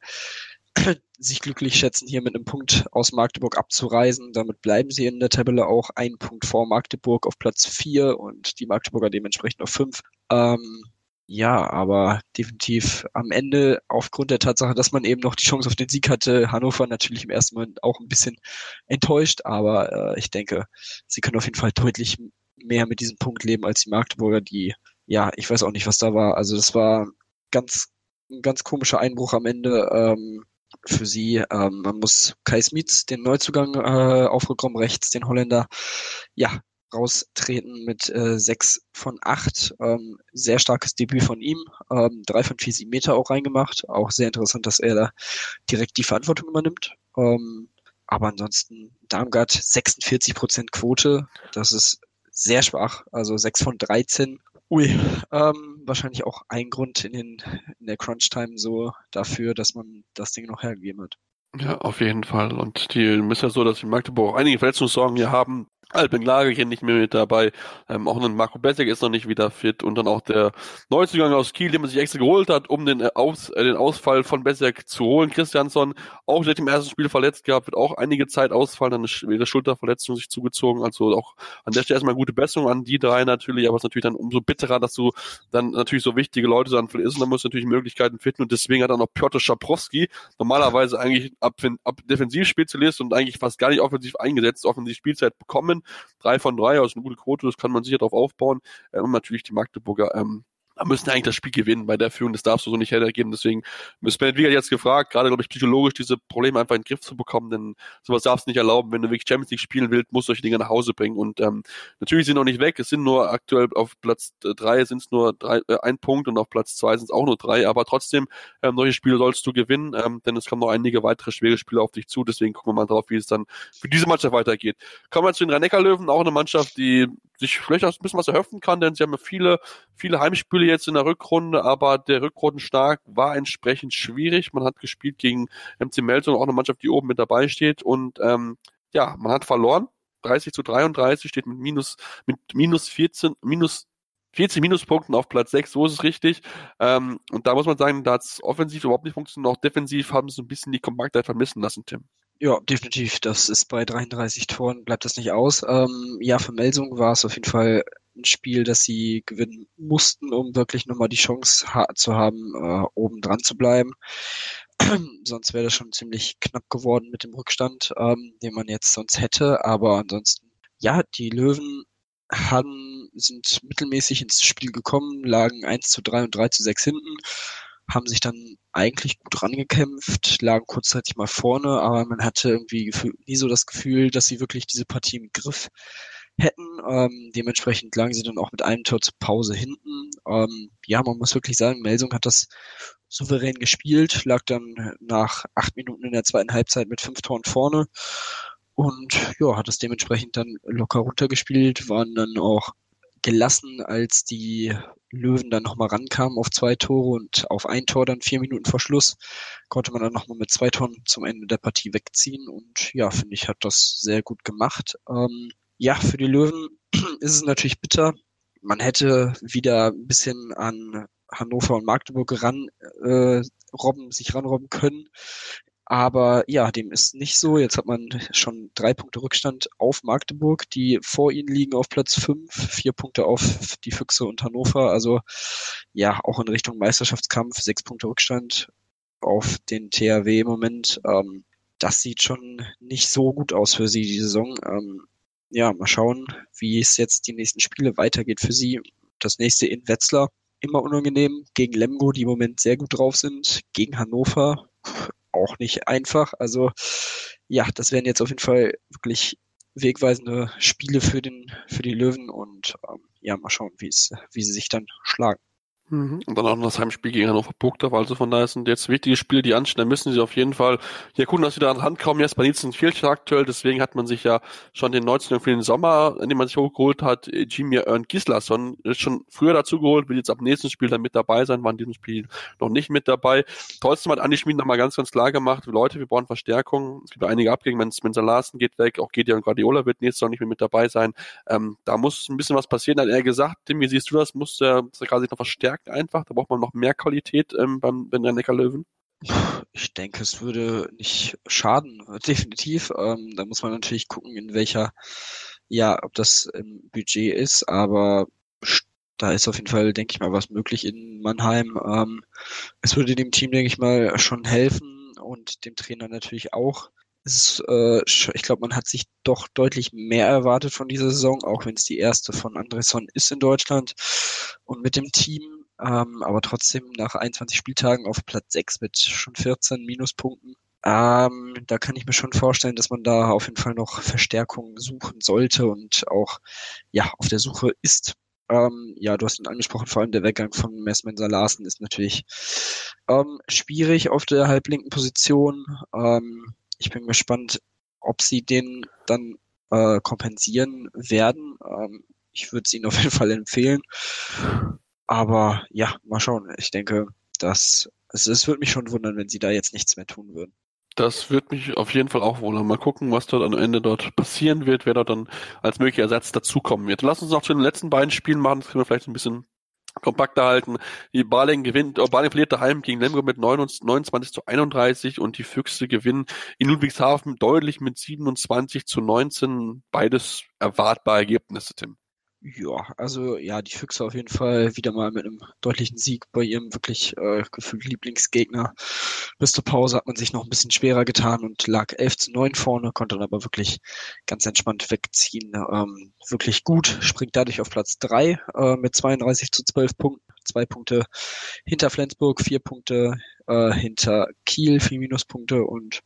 *clears throat* sich glücklich schätzen, hier mit einem Punkt aus Magdeburg abzureisen. Damit bleiben sie in der Tabelle auch einen Punkt vor Magdeburg auf Platz vier und die Magdeburger dementsprechend auf fünf. Ähm, ja, aber definitiv am Ende aufgrund der Tatsache, dass man eben noch die Chance auf den Sieg hatte, Hannover natürlich im ersten Moment auch ein bisschen enttäuscht, aber äh, ich denke, sie können auf jeden Fall deutlich mehr mit diesem Punkt leben als die Magdeburger, die, ja, ich weiß auch nicht, was da war. Also das war ganz, ein ganz komischer Einbruch am Ende ähm, für sie. Ähm, man muss Kai Smits, den Neuzugang äh, auf Rückraum rechts, den Holländer, ja, raustreten mit äh, sechs von acht. Ähm, sehr starkes Debüt von ihm. Ähm, drei von vier sieben Meter auch reingemacht. Auch sehr interessant, dass er da direkt die Verantwortung übernimmt. Ähm, aber ansonsten Darmgard 46 Prozent Quote. Das ist sehr schwach. Also sechs von 13. Ui, ähm, wahrscheinlich auch ein Grund in, den, in der Crunch-Time so dafür, dass man das Ding noch hergegeben hat. Ja, auf jeden Fall. Und die ist ja so, dass die Magdeburg auch einige Verletzungssorgen hier haben. Alpen Lagerchen nicht mehr mit dabei. Ähm, auch ein Marco Bessek ist noch nicht wieder fit. Und dann auch der Neuzugang aus Kiel, den man sich extra geholt hat, um den, äh, Aus, äh, den Ausfall von Bessek zu holen. Christiansson, auch seit dem ersten Spiel verletzt gehabt, wird auch einige Zeit ausfallen, dann eine schwere Schulterverletzung sich zugezogen. Also auch an der Stelle erstmal gute Besserung an die drei natürlich, aber es ist natürlich dann umso bitterer, dass du dann natürlich so wichtige Leute dann verlierst. Und dann musst du natürlich Möglichkeiten finden. Und deswegen hat dann noch Piotr Schaprowski, normalerweise eigentlich ab, ab Defensivspezialist und eigentlich fast gar nicht offensiv eingesetzt, offensiv Spielzeit bekommen Drei von drei, also eine gute Quote, das kann man sicher darauf aufbauen. Äh, und natürlich die Magdeburger ähm, müssen eigentlich das Spiel gewinnen bei der Führung, das darfst du so nicht hergeben. Deswegen ist Bennett Wiegert jetzt gefragt, gerade glaube ich psychologisch diese Probleme einfach in den Griff zu bekommen, denn sowas darfst du nicht erlauben. Wenn du wirklich Champions League spielen willst, musst du solche Dinge nach Hause bringen. Und ähm, natürlich sind noch nicht weg, es sind nur aktuell auf Platz äh, drei sind es nur drei, äh, ein Punkt und auf Platz zwei sind es auch nur drei, aber trotzdem, ähm, solche Spiele sollst du gewinnen, ähm, denn es kommen noch einige weitere schwere Spiele auf dich zu, deswegen gucken wir mal drauf, wie es dann für diese Mannschaft weitergeht. Kommen wir zu den Rhein-Neckar-Löwen, auch eine Mannschaft, die sich vielleicht auch ein bisschen was erhoffen kann, denn sie haben ja viele, viele Heimspiele jetzt in der Rückrunde, aber der Rückrundenstart war entsprechend schwierig. Man hat gespielt gegen MC Melsung, auch eine Mannschaft, die oben mit dabei steht und ähm, ja, man hat verloren. 30 zu 33 steht mit minus, mit minus 14, minus 40 Minuspunkten auf Platz 6, so ist es richtig. Ähm, und da muss man sagen, da hat es offensiv überhaupt nicht funktioniert, auch defensiv haben sie ein bisschen die Kompaktheit vermissen lassen, Tim. Ja, definitiv. Das ist bei 33 Toren, bleibt das nicht aus. Ähm, ja, für Melsung war es auf jeden Fall ein Spiel, das sie gewinnen mussten, um wirklich nochmal die Chance ha zu haben, äh, oben dran zu bleiben. *clears throat* sonst wäre das schon ziemlich knapp geworden mit dem Rückstand, ähm, den man jetzt sonst hätte. Aber ansonsten, ja, die Löwen haben, sind mittelmäßig ins Spiel gekommen, lagen 1 zu 3 und 3 zu 6 hinten haben sich dann eigentlich gut rangekämpft, lagen kurzzeitig mal vorne, aber man hatte irgendwie nie so das Gefühl, dass sie wirklich diese Partie im Griff hätten. Ähm, dementsprechend lagen sie dann auch mit einem Tor zur Pause hinten. Ähm, ja, man muss wirklich sagen, Melsung hat das souverän gespielt, lag dann nach acht Minuten in der zweiten Halbzeit mit fünf Toren vorne und ja, hat es dementsprechend dann locker runtergespielt, waren dann auch gelassen, als die Löwen dann nochmal rankamen auf zwei Tore und auf ein Tor dann vier Minuten vor Schluss konnte man dann nochmal mit zwei Toren zum Ende der Partie wegziehen und ja, finde ich, hat das sehr gut gemacht. Ähm, ja, für die Löwen *clears throat* ist es natürlich bitter. Man hätte wieder ein bisschen an Hannover und Magdeburg ran äh, robben, sich ranrobben können. Aber ja, dem ist nicht so. Jetzt hat man schon drei Punkte Rückstand auf Magdeburg, die vor ihnen liegen auf Platz fünf, vier Punkte auf die Füchse und Hannover. Also ja, auch in Richtung Meisterschaftskampf, sechs Punkte Rückstand auf den THW im Moment. Ähm, das sieht schon nicht so gut aus für sie, die Saison. Ähm, ja, mal schauen, wie es jetzt die nächsten Spiele weitergeht für sie. Das nächste in Wetzlar, immer unangenehm, gegen Lemgo, die im Moment sehr gut drauf sind, gegen Hannover, auch nicht einfach. Also ja, das wären jetzt auf jeden Fall wirklich wegweisende Spiele für den für die Löwen und ähm, ja, mal schauen, wie wie sie sich dann schlagen. Mhm. Und dann auch noch das Heimspiel gegen Hannover Burgdorf. Also von daher sind jetzt wichtige Spiele, die anstehen. Da müssen sie auf jeden Fall ja gucken, dass sie da an Hand kommen. Jetzt bei Nielsen fehlt aktuell. Deswegen hat man sich ja schon den 19. für den Sommer, in dem man sich hochgeholt hat, Jimmy Ern Gislason ist schon früher dazu geholt, will jetzt ab nächsten Spiel dann mit dabei sein, war in diesem Spiel noch nicht mit dabei. Trotzdem hat Andi Schmid nochmal ganz, ganz klar gemacht, Leute, wir brauchen Verstärkung. Es gibt einige Abgänge, wenn Spencer Larsen geht weg, auch Gideon Guardiola wird nächstes Jahr nicht mehr mit dabei sein. Ähm, da muss ein bisschen was passieren, hat er gesagt. Tim, wie siehst du das? Muss der, der quasi noch verstärken einfach? Da braucht man noch mehr Qualität ähm, beim, beim Neckar Löwen? Ich denke, es würde nicht schaden, *laughs* definitiv. Ähm, da muss man natürlich gucken, in welcher, ja, ob das im Budget ist, aber da ist auf jeden Fall, denke ich mal, was möglich in Mannheim. Ähm, es würde dem Team, denke ich mal, schon helfen und dem Trainer natürlich auch. Ist, äh, ich glaube, man hat sich doch deutlich mehr erwartet von dieser Saison, auch wenn es die erste von Andresson ist in Deutschland. Und mit dem Team ähm, aber trotzdem nach 21 Spieltagen auf Platz 6 mit schon 14 Minuspunkten. Ähm, da kann ich mir schon vorstellen, dass man da auf jeden Fall noch Verstärkung suchen sollte und auch ja auf der Suche ist. Ähm, ja, du hast ihn angesprochen, vor allem der Weggang von Messmenser Larsen ist natürlich ähm, schwierig auf der halblinken Position. Ähm, ich bin gespannt, ob sie den dann äh, kompensieren werden. Ähm, ich würde es ihnen auf jeden Fall empfehlen. Aber ja, mal schauen. Ich denke, dass es, es würde mich schon wundern, wenn sie da jetzt nichts mehr tun würden. Das wird mich auf jeden Fall auch wundern. Mal gucken, was dort am Ende dort passieren wird, wer dort dann als möglicher Ersatz dazukommen wird. Lass uns noch zu den letzten beiden Spielen machen, das können wir vielleicht ein bisschen kompakter halten. Die Baling gewinnt, oh, Baling verliert daheim gegen Lemgo mit 29 zu 31 und die Füchse gewinnen in Ludwigshafen deutlich mit 27 zu 19. Beides erwartbare Ergebnisse, Tim. Ja, also ja, die Füchse auf jeden Fall wieder mal mit einem deutlichen Sieg bei ihrem wirklich äh, gefühlt Lieblingsgegner. Bis zur Pause hat man sich noch ein bisschen schwerer getan und lag 11 zu 9 vorne, konnte dann aber wirklich ganz entspannt wegziehen. Ähm, wirklich gut, springt dadurch auf Platz 3 äh, mit 32 zu 12 Punkten. Zwei Punkte hinter Flensburg, vier Punkte äh, hinter Kiel, vier Minuspunkte und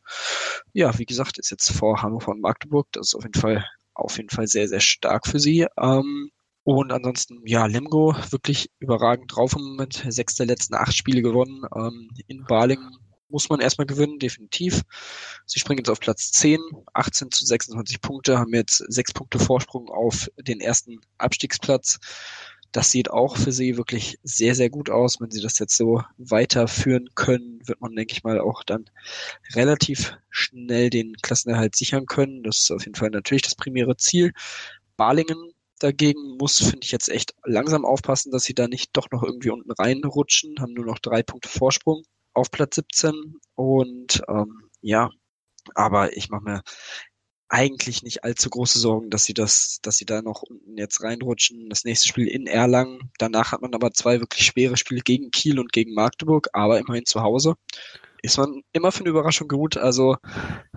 ja, wie gesagt, ist jetzt vor Hannover und Magdeburg. Das ist auf jeden Fall auf jeden Fall sehr, sehr stark für sie. Ähm, und ansonsten, ja, Lemgo wirklich überragend drauf im Moment. Sechs der letzten acht Spiele gewonnen. Ähm, in Balingen muss man erstmal gewinnen, definitiv. Sie springen jetzt auf Platz 10, 18 zu 26 Punkte, haben jetzt sechs Punkte Vorsprung auf den ersten Abstiegsplatz. Das sieht auch für sie wirklich sehr, sehr gut aus. Wenn sie das jetzt so weiterführen können, wird man, denke ich mal, auch dann relativ schnell den Klassenerhalt sichern können. Das ist auf jeden Fall natürlich das primäre Ziel. Balingen dagegen muss, finde ich, jetzt echt langsam aufpassen, dass sie da nicht doch noch irgendwie unten reinrutschen, haben nur noch drei Punkte Vorsprung auf Platz 17 und ähm, ja, aber ich mache mir eigentlich nicht allzu große Sorgen, dass sie das, dass sie da noch unten jetzt reinrutschen. Das nächste Spiel in Erlangen. Danach hat man aber zwei wirklich schwere Spiele gegen Kiel und gegen Magdeburg, aber immerhin zu Hause. Ist man immer für eine Überraschung gut. Also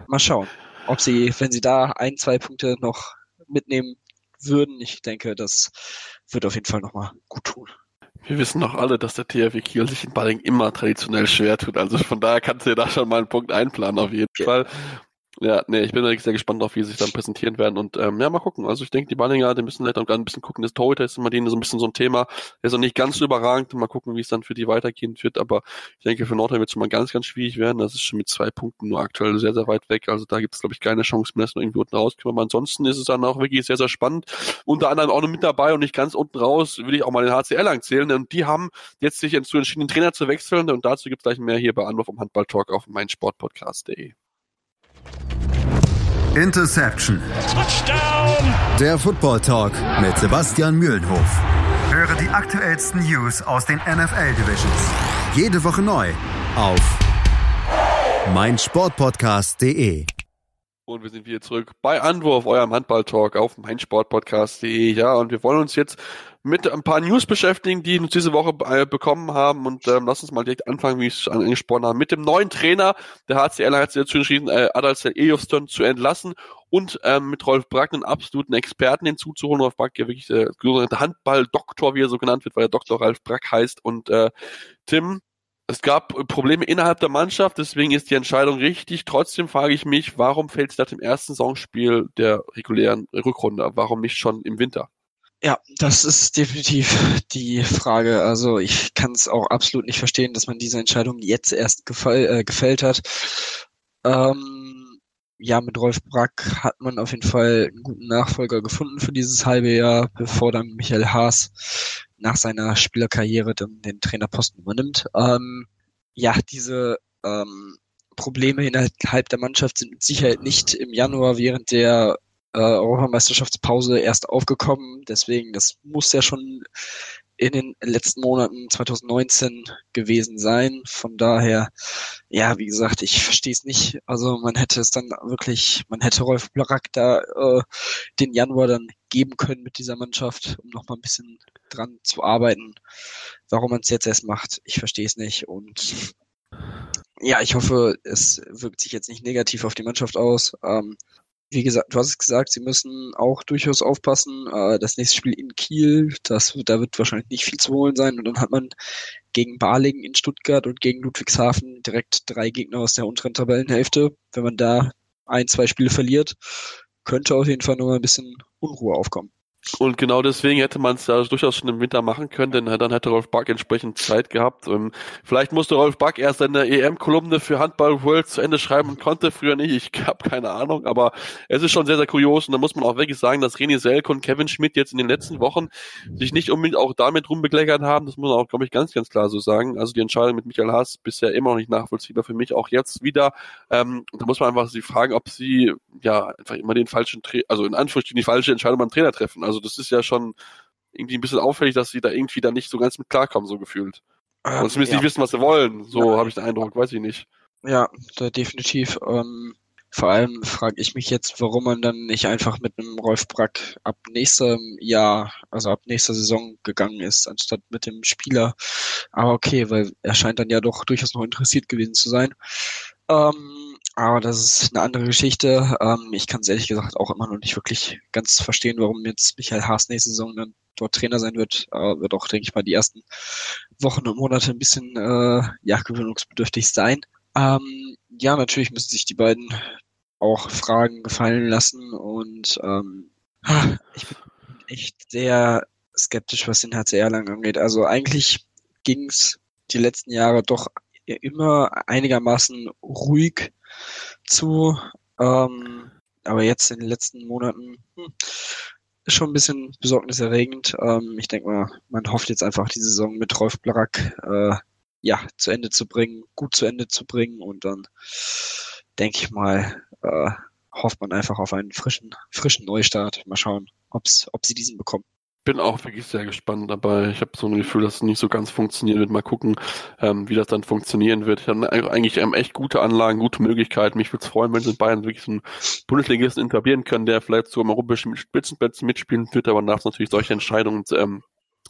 mal schauen, ob sie, wenn sie da ein, zwei Punkte noch mitnehmen würden. Ich denke, das wird auf jeden Fall nochmal gut tun. Wir wissen doch alle, dass der THW Kiel sich in Balling immer traditionell schwer tut. Also von daher kannst du dir da schon mal einen Punkt einplanen auf jeden ja. Fall. Ja, nee, ich bin wirklich sehr gespannt darauf, wie sie sich dann präsentieren werden. Und ähm, ja, mal gucken. Also ich denke, die Ballinger, die müssen vielleicht auch ein bisschen gucken. Das Torhüter ist immer denen so ein bisschen so ein Thema. Ist auch nicht ganz so überragend. Mal gucken, wie es dann für die weitergehen wird. Aber ich denke, für Nordheim wird es schon mal ganz, ganz schwierig werden. Das ist schon mit zwei Punkten nur aktuell sehr, sehr weit weg. Also da gibt es, glaube ich, keine Chance mehr, dass wir irgendwie unten rauskommen. Aber ansonsten ist es dann auch wirklich sehr, sehr spannend. Unter anderem auch noch mit dabei und nicht ganz unten raus, will ich auch mal den HCL langzählen. Und die haben jetzt sich entschieden, den Trainer zu wechseln. Und dazu gibt es gleich mehr hier bei Anwurf vom Handball-Talk auf meinsportpodcast.de. Interception. Touchdown. Der Football Talk mit Sebastian Mühlenhof. Höre die aktuellsten News aus den NFL Divisions. Jede Woche neu auf meinsportpodcast.de. Und wir sind wieder zurück bei Anwurf, eurem Handball-Talk auf meinsportpodcast.de. Ja, und wir wollen uns jetzt mit ein paar News beschäftigen, die uns diese Woche äh, bekommen haben. Und ähm, lass uns mal direkt anfangen, wie ich es angesprochen habe, mit dem neuen Trainer. Der HCL hat sich dazu entschieden, äh, Adalsel Ejofston zu entlassen und ähm, mit Rolf Brack einen absoluten Experten hinzuzuholen. Rolf Brack, der wirklich der sogenannte Handball-Doktor, wie er so genannt wird, weil er Dr. Ralf Brack heißt. Und äh, Tim, es gab Probleme innerhalb der Mannschaft, deswegen ist die Entscheidung richtig. Trotzdem frage ich mich, warum fällt es nach dem ersten Saisonspiel der regulären Rückrunde? Warum nicht schon im Winter? Ja, das ist definitiv die Frage. Also ich kann es auch absolut nicht verstehen, dass man diese Entscheidung jetzt erst gefall, äh, gefällt hat. Ähm, ja, mit Rolf Brack hat man auf jeden Fall einen guten Nachfolger gefunden für dieses halbe Jahr, bevor dann Michael Haas nach seiner Spielerkarriere dann den Trainerposten übernimmt. Ähm, ja, diese ähm, Probleme innerhalb der Mannschaft sind mit Sicherheit nicht im Januar während der äh, Europameisterschaftspause erst aufgekommen. Deswegen, das muss ja schon in den letzten Monaten 2019 gewesen sein. Von daher, ja, wie gesagt, ich verstehe es nicht. Also man hätte es dann wirklich, man hätte Rolf Blarak da äh, den Januar dann geben können mit dieser Mannschaft, um noch mal ein bisschen dran zu arbeiten. Warum man es jetzt erst macht, ich verstehe es nicht. Und ja, ich hoffe, es wirkt sich jetzt nicht negativ auf die Mannschaft aus. Ähm, wie gesagt, du hast es gesagt, sie müssen auch durchaus aufpassen. Äh, das nächste Spiel in Kiel, das, da wird wahrscheinlich nicht viel zu holen sein. Und dann hat man gegen Balingen in Stuttgart und gegen Ludwigshafen direkt drei Gegner aus der unteren Tabellenhälfte. Wenn man da ein, zwei Spiele verliert, könnte auf jeden Fall nur ein bisschen Unruhe aufkommen. Und genau deswegen hätte man es ja durchaus schon im Winter machen können, denn dann hätte Rolf Back entsprechend Zeit gehabt. Ähm, vielleicht musste Rolf Back erst seine EM-Kolumne für Handball World zu Ende schreiben und konnte früher nicht. Ich *laughs* habe keine Ahnung, aber es ist schon sehr, sehr kurios. Und da muss man auch wirklich sagen, dass René Selk und Kevin Schmidt jetzt in den letzten Wochen sich nicht unbedingt auch damit rumbekleckert haben. Das muss man auch, glaube ich, ganz, ganz klar so sagen. Also die Entscheidung mit Michael Haas bisher immer noch nicht nachvollziehbar für mich, auch jetzt wieder. Ähm, da muss man einfach sie fragen, ob sie ja einfach immer den falschen, also in Anführungsstrichen die falsche Entscheidung beim Trainer treffen. Also das ist ja schon irgendwie ein bisschen auffällig, dass sie da irgendwie da nicht so ganz mit klarkommen, so gefühlt. Ähm, Und zumindest ja. nicht wissen, was sie wollen. So ja. habe ich den Eindruck, weiß ich nicht. Ja, definitiv. Ähm, vor allem frage ich mich jetzt, warum man dann nicht einfach mit einem Rolf Brack ab nächstem Jahr, also ab nächster Saison gegangen ist, anstatt mit dem Spieler. Aber okay, weil er scheint dann ja doch durchaus noch interessiert gewesen zu sein. Ähm, aber das ist eine andere Geschichte. Ähm, ich kann es ehrlich gesagt auch immer noch nicht wirklich ganz verstehen, warum jetzt Michael Haas nächste Saison dann dort Trainer sein wird. Äh, wird auch, denke ich mal, die ersten Wochen und Monate ein bisschen äh, ja, gewöhnungsbedürftig sein. Ähm, ja, natürlich müssen sich die beiden auch Fragen gefallen lassen und ähm, ich bin echt sehr skeptisch, was den HCR lang angeht. Also eigentlich ging es die letzten Jahre doch immer einigermaßen ruhig zu. Ähm, aber jetzt in den letzten Monaten hm, ist schon ein bisschen besorgniserregend. Ähm, ich denke mal, man hofft jetzt einfach die Saison mit Rolf Blarak äh, ja, zu Ende zu bringen, gut zu Ende zu bringen und dann denke ich mal, äh, hofft man einfach auf einen frischen, frischen Neustart. Mal schauen, ob's, ob sie diesen bekommen bin auch wirklich sehr gespannt dabei. Ich habe so ein Gefühl, dass es nicht so ganz funktionieren wird. Mal gucken, ähm, wie das dann funktionieren wird. Ich habe eigentlich ähm, echt gute Anlagen, gute Möglichkeiten. Mich würde es freuen, wenn sie in Bayern wirklich so einen Bundesligisten etablieren können, der vielleicht so im europäischen Spitzenplätzen mitspielen wird, aber nach natürlich solche Entscheidungen ähm,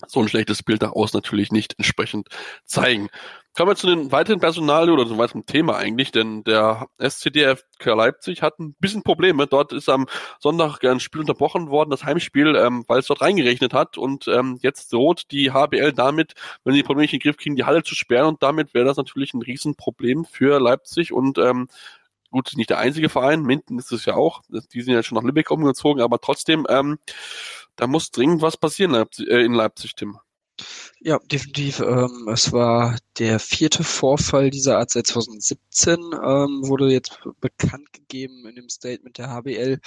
so ein schlechtes Bild außen natürlich nicht entsprechend zeigen. Kommen wir zu den weiteren Personal oder zum weiteren Thema eigentlich, denn der SCDF Leipzig hat ein bisschen Probleme. Dort ist am Sonntag ein Spiel unterbrochen worden, das Heimspiel, ähm, weil es dort reingerechnet hat und ähm, jetzt droht die HBL damit, wenn sie die Probleme nicht in den Griff kriegen, die Halle zu sperren und damit wäre das natürlich ein Riesenproblem für Leipzig und ähm, gut, nicht der einzige Verein, Minden ist es ja auch, die sind ja schon nach Lübeck umgezogen, aber trotzdem, ähm, da muss dringend was passieren äh, in Leipzig, Tim. Ja, definitiv. Ähm, es war der vierte Vorfall dieser Art seit 2017, ähm, wurde jetzt bekannt gegeben in dem Statement der HBL.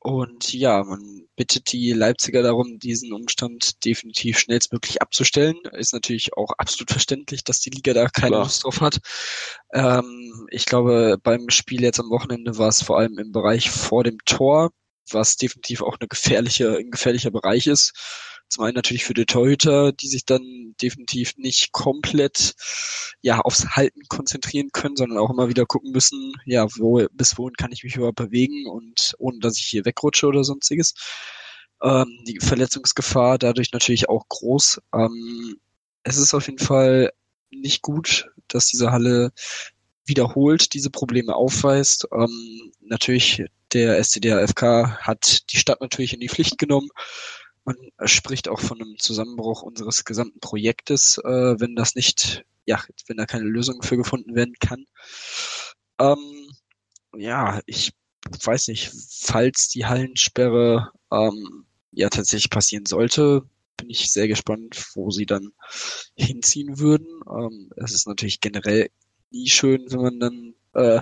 Und ja, man bittet die Leipziger darum, diesen Umstand definitiv schnellstmöglich abzustellen. Ist natürlich auch absolut verständlich, dass die Liga da keine Klar. Lust drauf hat. Ähm, ich glaube, beim Spiel jetzt am Wochenende war es vor allem im Bereich vor dem Tor, was definitiv auch eine gefährliche, ein gefährlicher Bereich ist. Zum einen natürlich für die Torhüter, die sich dann definitiv nicht komplett ja aufs Halten konzentrieren können, sondern auch immer wieder gucken müssen, ja, wo bis wohin kann ich mich überhaupt bewegen und ohne dass ich hier wegrutsche oder sonstiges. Ähm, die Verletzungsgefahr dadurch natürlich auch groß. Ähm, es ist auf jeden Fall nicht gut, dass diese Halle wiederholt diese Probleme aufweist. Ähm, natürlich, der SCDAFK hat die Stadt natürlich in die Pflicht genommen man spricht auch von einem Zusammenbruch unseres gesamten Projektes, äh, wenn das nicht, ja, wenn da keine Lösung für gefunden werden kann. Ähm, ja, ich weiß nicht, falls die Hallensperre ähm, ja tatsächlich passieren sollte, bin ich sehr gespannt, wo sie dann hinziehen würden. Ähm, es ist natürlich generell nie schön, wenn man dann äh,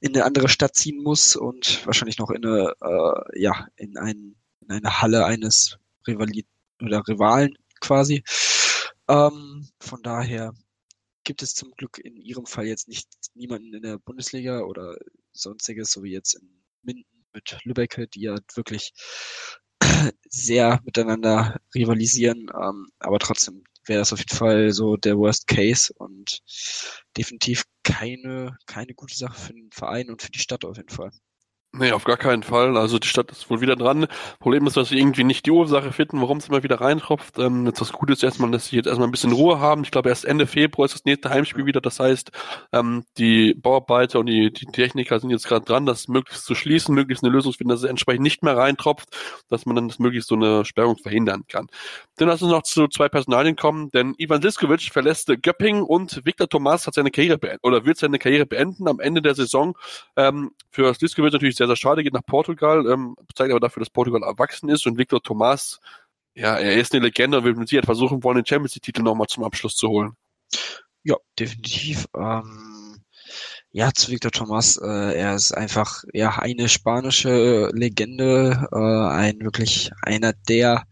in eine andere Stadt ziehen muss und wahrscheinlich noch in eine, äh, ja, in, ein, in eine Halle eines Rivali oder Rivalen quasi. Ähm, von daher gibt es zum Glück in ihrem Fall jetzt nicht niemanden in der Bundesliga oder sonstiges, so wie jetzt in Minden mit Lübeck, die ja wirklich sehr miteinander rivalisieren, ähm, aber trotzdem wäre das auf jeden Fall so der Worst Case und definitiv keine, keine gute Sache für den Verein und für die Stadt auf jeden Fall. Nee, auf gar keinen Fall. Also die Stadt ist wohl wieder dran. Problem ist, dass sie irgendwie nicht die Ursache finden, warum es immer wieder reintropft. Ähm, jetzt das Gute ist erstmal, dass sie jetzt erstmal ein bisschen Ruhe haben. Ich glaube, erst Ende Februar ist das nächste Heimspiel wieder. Das heißt, ähm, die Bauarbeiter und die, die Techniker sind jetzt gerade dran, das möglichst zu schließen, möglichst eine Lösung zu finden, dass es entsprechend nicht mehr reintropft, dass man dann das möglichst so eine Sperrung verhindern kann. Dann lass uns noch zu zwei Personalien kommen, denn Ivan Siskovic verlässt Göpping und Viktor Thomas hat seine Karriere beendet oder wird seine Karriere beenden am Ende der Saison. Ähm, für Siskovic natürlich sehr, sehr schade, geht nach Portugal, ähm, zeigt aber dafür, dass Portugal erwachsen ist und Victor Thomas, ja, er ist eine Legende und will mit Sicherheit versuchen wollen, den Champions League Titel nochmal zum Abschluss zu holen. Ja, definitiv. Ähm, ja, zu Victor Thomas, äh, er ist einfach ja eine spanische Legende, äh, ein wirklich einer der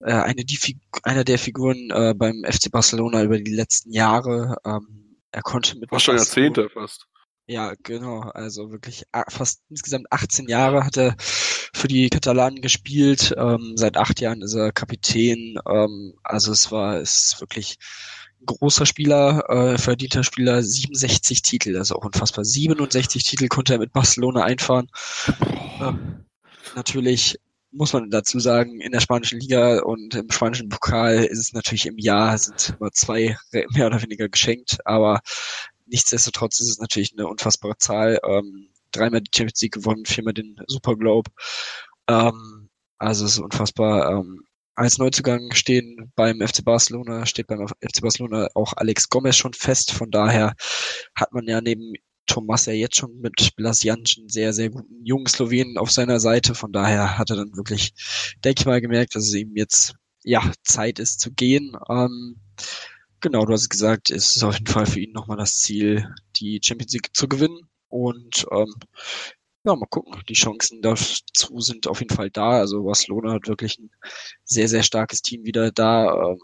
äh, eine die einer der Figuren äh, beim FC Barcelona über die letzten Jahre. Ähm, er konnte mit war schon Jahrzehnte fast. Ja, genau. Also wirklich fast insgesamt 18 Jahre hat er für die Katalanen gespielt. Ähm, seit acht Jahren ist er Kapitän. Ähm, also es war, es ist wirklich ein großer Spieler, äh, verdienter Spieler, 67 Titel, also auch unfassbar. 67 Titel konnte er mit Barcelona einfahren. Ähm, natürlich muss man dazu sagen, in der spanischen Liga und im spanischen Pokal ist es natürlich im Jahr sind immer zwei mehr oder weniger geschenkt, aber nichtsdestotrotz ist es natürlich eine unfassbare Zahl. Ähm, dreimal die Champions League gewonnen, viermal den Super Globe. Ähm, also es ist unfassbar. Ähm, als Neuzugang stehen beim FC Barcelona, steht beim FC Barcelona auch Alex Gomez schon fest. Von daher hat man ja neben Thomas ja jetzt schon mit Blasianc einen sehr, sehr guten jungen Slowenen auf seiner Seite. Von daher hat er dann wirklich, denke ich mal, gemerkt, dass es ihm jetzt ja Zeit ist zu gehen. Ähm, Genau, du hast gesagt, es ist auf jeden Fall für ihn nochmal das Ziel, die Champions League zu gewinnen. Und ähm, ja, mal gucken. Die Chancen dazu sind auf jeden Fall da. Also Barcelona hat wirklich ein sehr, sehr starkes Team wieder da. Ähm,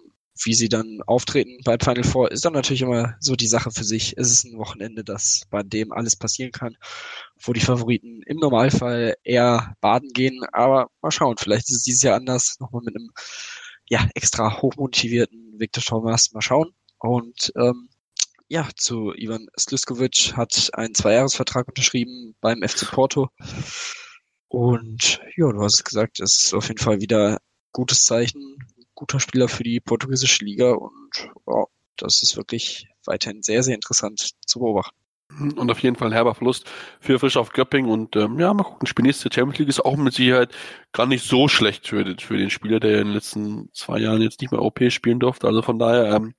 wie sie dann auftreten bei Final Four, ist dann natürlich immer so die Sache für sich. Es ist ein Wochenende, das bei dem alles passieren kann, wo die Favoriten im Normalfall eher baden gehen. Aber mal schauen, vielleicht ist es dieses Jahr anders. Nochmal mit einem ja, extra hochmotivierten Viktor Thomas mal schauen. Und ähm, ja, zu Ivan Sliskovic hat einen Zweijahresvertrag unterschrieben beim FC Porto. Und ja, du hast es gesagt, es ist auf jeden Fall wieder gutes Zeichen, guter Spieler für die portugiesische Liga und ja, das ist wirklich weiterhin sehr, sehr interessant zu beobachten. Und auf jeden Fall ein herber Verlust für Frisch auf Göpping. Und ähm, ja, mal gucken, Spiel nächste Champions League ist auch mit Sicherheit gar nicht so schlecht für, für den Spieler, der in den letzten zwei Jahren jetzt nicht mehr OP spielen durfte. Also von daher ähm,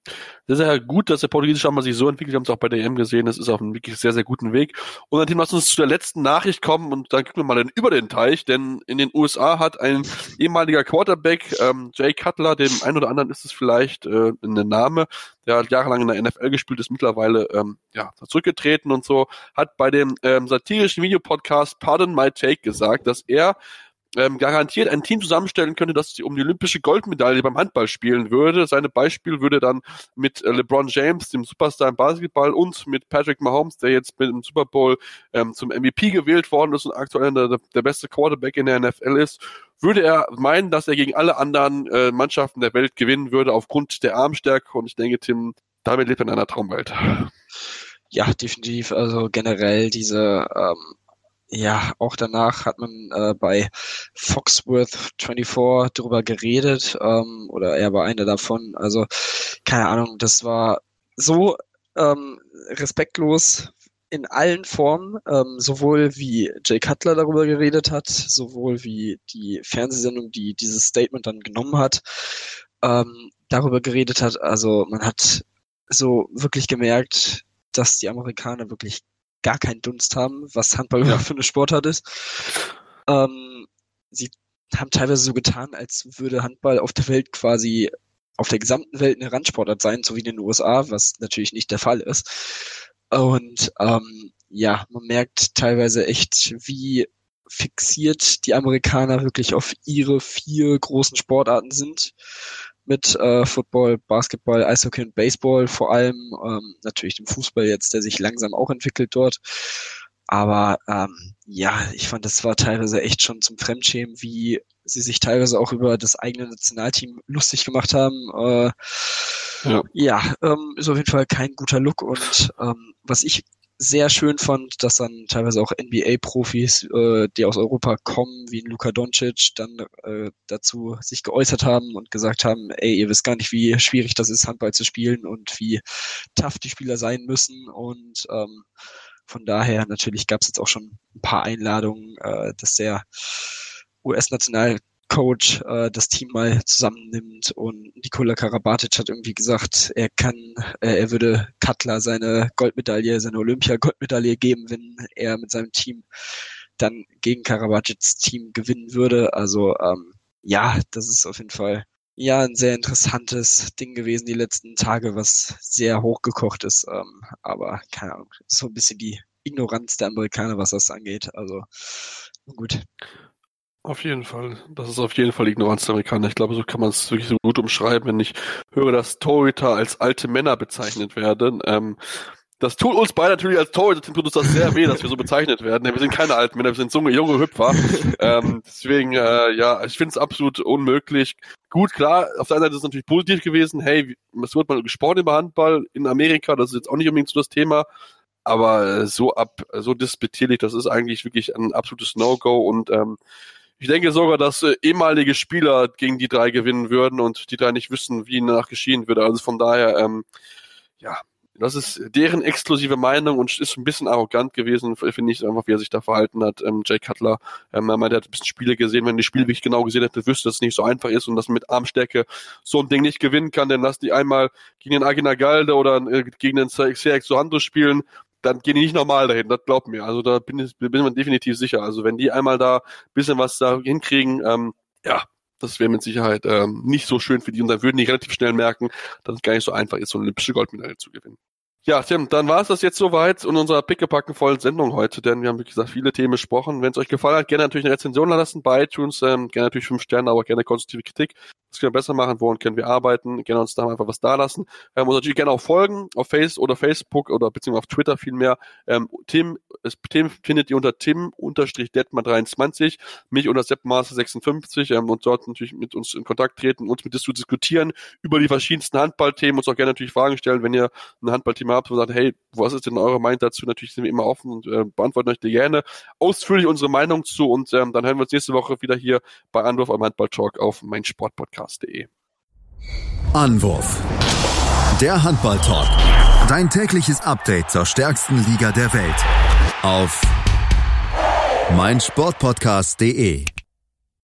sehr, sehr gut, dass der portugiesische Hammer sich so entwickelt. Wir haben es auch bei der EM gesehen. Das ist auf einem wirklich sehr, sehr guten Weg. Und dann lass uns zu der letzten Nachricht kommen und dann gucken wir mal über den Teich, denn in den USA hat ein ehemaliger Quarterback, ähm, Jay Cutler, dem einen oder anderen ist es vielleicht äh, ein Name, der hat jahrelang in der NFL gespielt, ist mittlerweile ähm, ja, zurückgetreten und so, hat bei dem ähm, satirischen Videopodcast Pardon My Take gesagt, dass er ähm, garantiert ein Team zusammenstellen könnte, das um die olympische Goldmedaille beim Handball spielen würde. Seine Beispiel würde dann mit äh, LeBron James, dem Superstar im Basketball, und mit Patrick Mahomes, der jetzt mit dem Super Bowl ähm, zum MVP gewählt worden ist und aktuell der, der beste Quarterback in der NFL ist, würde er meinen, dass er gegen alle anderen äh, Mannschaften der Welt gewinnen würde aufgrund der Armstärke. Und ich denke, Tim, damit lebt er in einer Traumwelt. Ja, definitiv. Also generell diese ähm, ja, auch danach hat man äh, bei Foxworth 24 darüber geredet, ähm, oder er war einer davon. Also, keine Ahnung, das war so ähm, respektlos in allen Formen, ähm, sowohl wie Jay Cutler darüber geredet hat, sowohl wie die Fernsehsendung, die dieses Statement dann genommen hat, ähm, darüber geredet hat. Also man hat so wirklich gemerkt, dass die Amerikaner wirklich gar keinen Dunst haben, was Handball ja. für eine Sportart ist. Ähm, sie haben teilweise so getan, als würde Handball auf der Welt quasi auf der gesamten Welt eine Randsportart sein, so wie in den USA, was natürlich nicht der Fall ist. Und ähm, ja, man merkt teilweise echt, wie fixiert die Amerikaner wirklich auf ihre vier großen Sportarten sind mit äh, Football, Basketball, Eishockey und Baseball vor allem, ähm, natürlich dem Fußball jetzt, der sich langsam auch entwickelt dort. Aber ähm, ja, ich fand, das war teilweise echt schon zum Fremdschämen, wie sie sich teilweise auch über das eigene Nationalteam lustig gemacht haben. Äh, ja, ja ähm, ist auf jeden Fall kein guter Look. Und ähm, was ich sehr schön fand, dass dann teilweise auch NBA-Profis, äh, die aus Europa kommen, wie Luka Doncic, dann äh, dazu sich geäußert haben und gesagt haben, ey, ihr wisst gar nicht, wie schwierig das ist, Handball zu spielen und wie tough die Spieler sein müssen. Und ähm, von daher natürlich gab es jetzt auch schon ein paar Einladungen, äh, dass der US-National Coach äh, das Team mal zusammennimmt und Nikola Karabatic hat irgendwie gesagt, er kann, äh, er würde Cutler seine Goldmedaille, seine Olympia-Goldmedaille geben, wenn er mit seinem Team dann gegen Karabatics Team gewinnen würde. Also ähm, ja, das ist auf jeden Fall ja ein sehr interessantes Ding gewesen die letzten Tage, was sehr hochgekocht ist. Ähm, aber keine Ahnung, so ein bisschen die Ignoranz der Amerikaner, was das angeht. Also gut. Auf jeden Fall. Das ist auf jeden Fall Ignoranz der Amerikaner. Ich glaube, so kann man es wirklich so gut umschreiben, wenn ich höre, dass Torhüter als alte Männer bezeichnet werden. Ähm, das tut uns beide natürlich als Torhüter tut uns das sehr weh, dass wir so bezeichnet werden. Wir sind keine alten Männer, wir sind junge, junge Hüpfer. ähm, deswegen, äh, ja, ich finde es absolut unmöglich. Gut, klar, auf der einen Seite ist es natürlich positiv gewesen. Hey, es wird mal gesprochen über Handball in Amerika, das ist jetzt auch nicht unbedingt so das Thema. Aber so ab, so disputierlich, das ist eigentlich wirklich ein absolutes No-Go und ähm, ich denke sogar, dass äh, ehemalige Spieler gegen die drei gewinnen würden und die drei nicht wissen, wie danach geschehen würde. Also von daher, ähm, ja, das ist deren exklusive Meinung und ist ein bisschen arrogant gewesen, finde ich einfach, wie er sich da verhalten hat. Ähm, Jay Cutler, ähm, er meinte, er hat ein bisschen Spiele gesehen. Wenn die Spiele wirklich genau gesehen hätte, wüsste, dass es nicht so einfach ist und dass man mit Armstärke so ein Ding nicht gewinnen kann. Denn lass die einmal gegen den Agina Galde oder äh, gegen den Serek Sohando spielen, dann gehen die nicht normal dahin, das glaubt mir. Also da bin ich bin man definitiv sicher. Also wenn die einmal da bisschen was da hinkriegen, ähm, ja, das wäre mit Sicherheit ähm, nicht so schön für die und dann würden die relativ schnell merken, dass es gar nicht so einfach ist, so eine olympische Goldmedaille zu gewinnen. Ja, Tim, dann war es das jetzt soweit in unserer pickepacken vollen Sendung heute, denn wir haben, wie gesagt, viele Themen besprochen. Wenn es euch gefallen hat, gerne natürlich eine Rezension lassen bei iTunes, ähm, gerne natürlich fünf Sterne, aber gerne konstruktive Kritik. Was können wir besser machen, woran können wir arbeiten, gerne uns da einfach was da lassen. Ähm, uns natürlich gerne auch folgen auf Face oder Facebook oder beziehungsweise auf Twitter vielmehr. Ähm, Tim, es, Tim findet ihr unter Tim-Detmar23, mich unter Seppmaster56 ähm, und dort natürlich mit uns in Kontakt treten, uns mit uns zu diskutieren über die verschiedensten Handballthemen, uns auch gerne natürlich Fragen stellen, wenn ihr ein Handballthema habt und sagt, hey, was ist denn eure Meinung dazu? Natürlich sind wir immer offen und äh, beantworten euch gerne ausführlich unsere Meinung zu und ähm, dann hören wir uns nächste Woche wieder hier bei Anwurf am Handball Talk auf mein Sportpodcast.de. Anwurf. Der Handball Talk. Dein tägliches Update zur stärksten Liga der Welt. Auf mein Sportpodcast.de.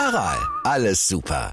Aral, alles super.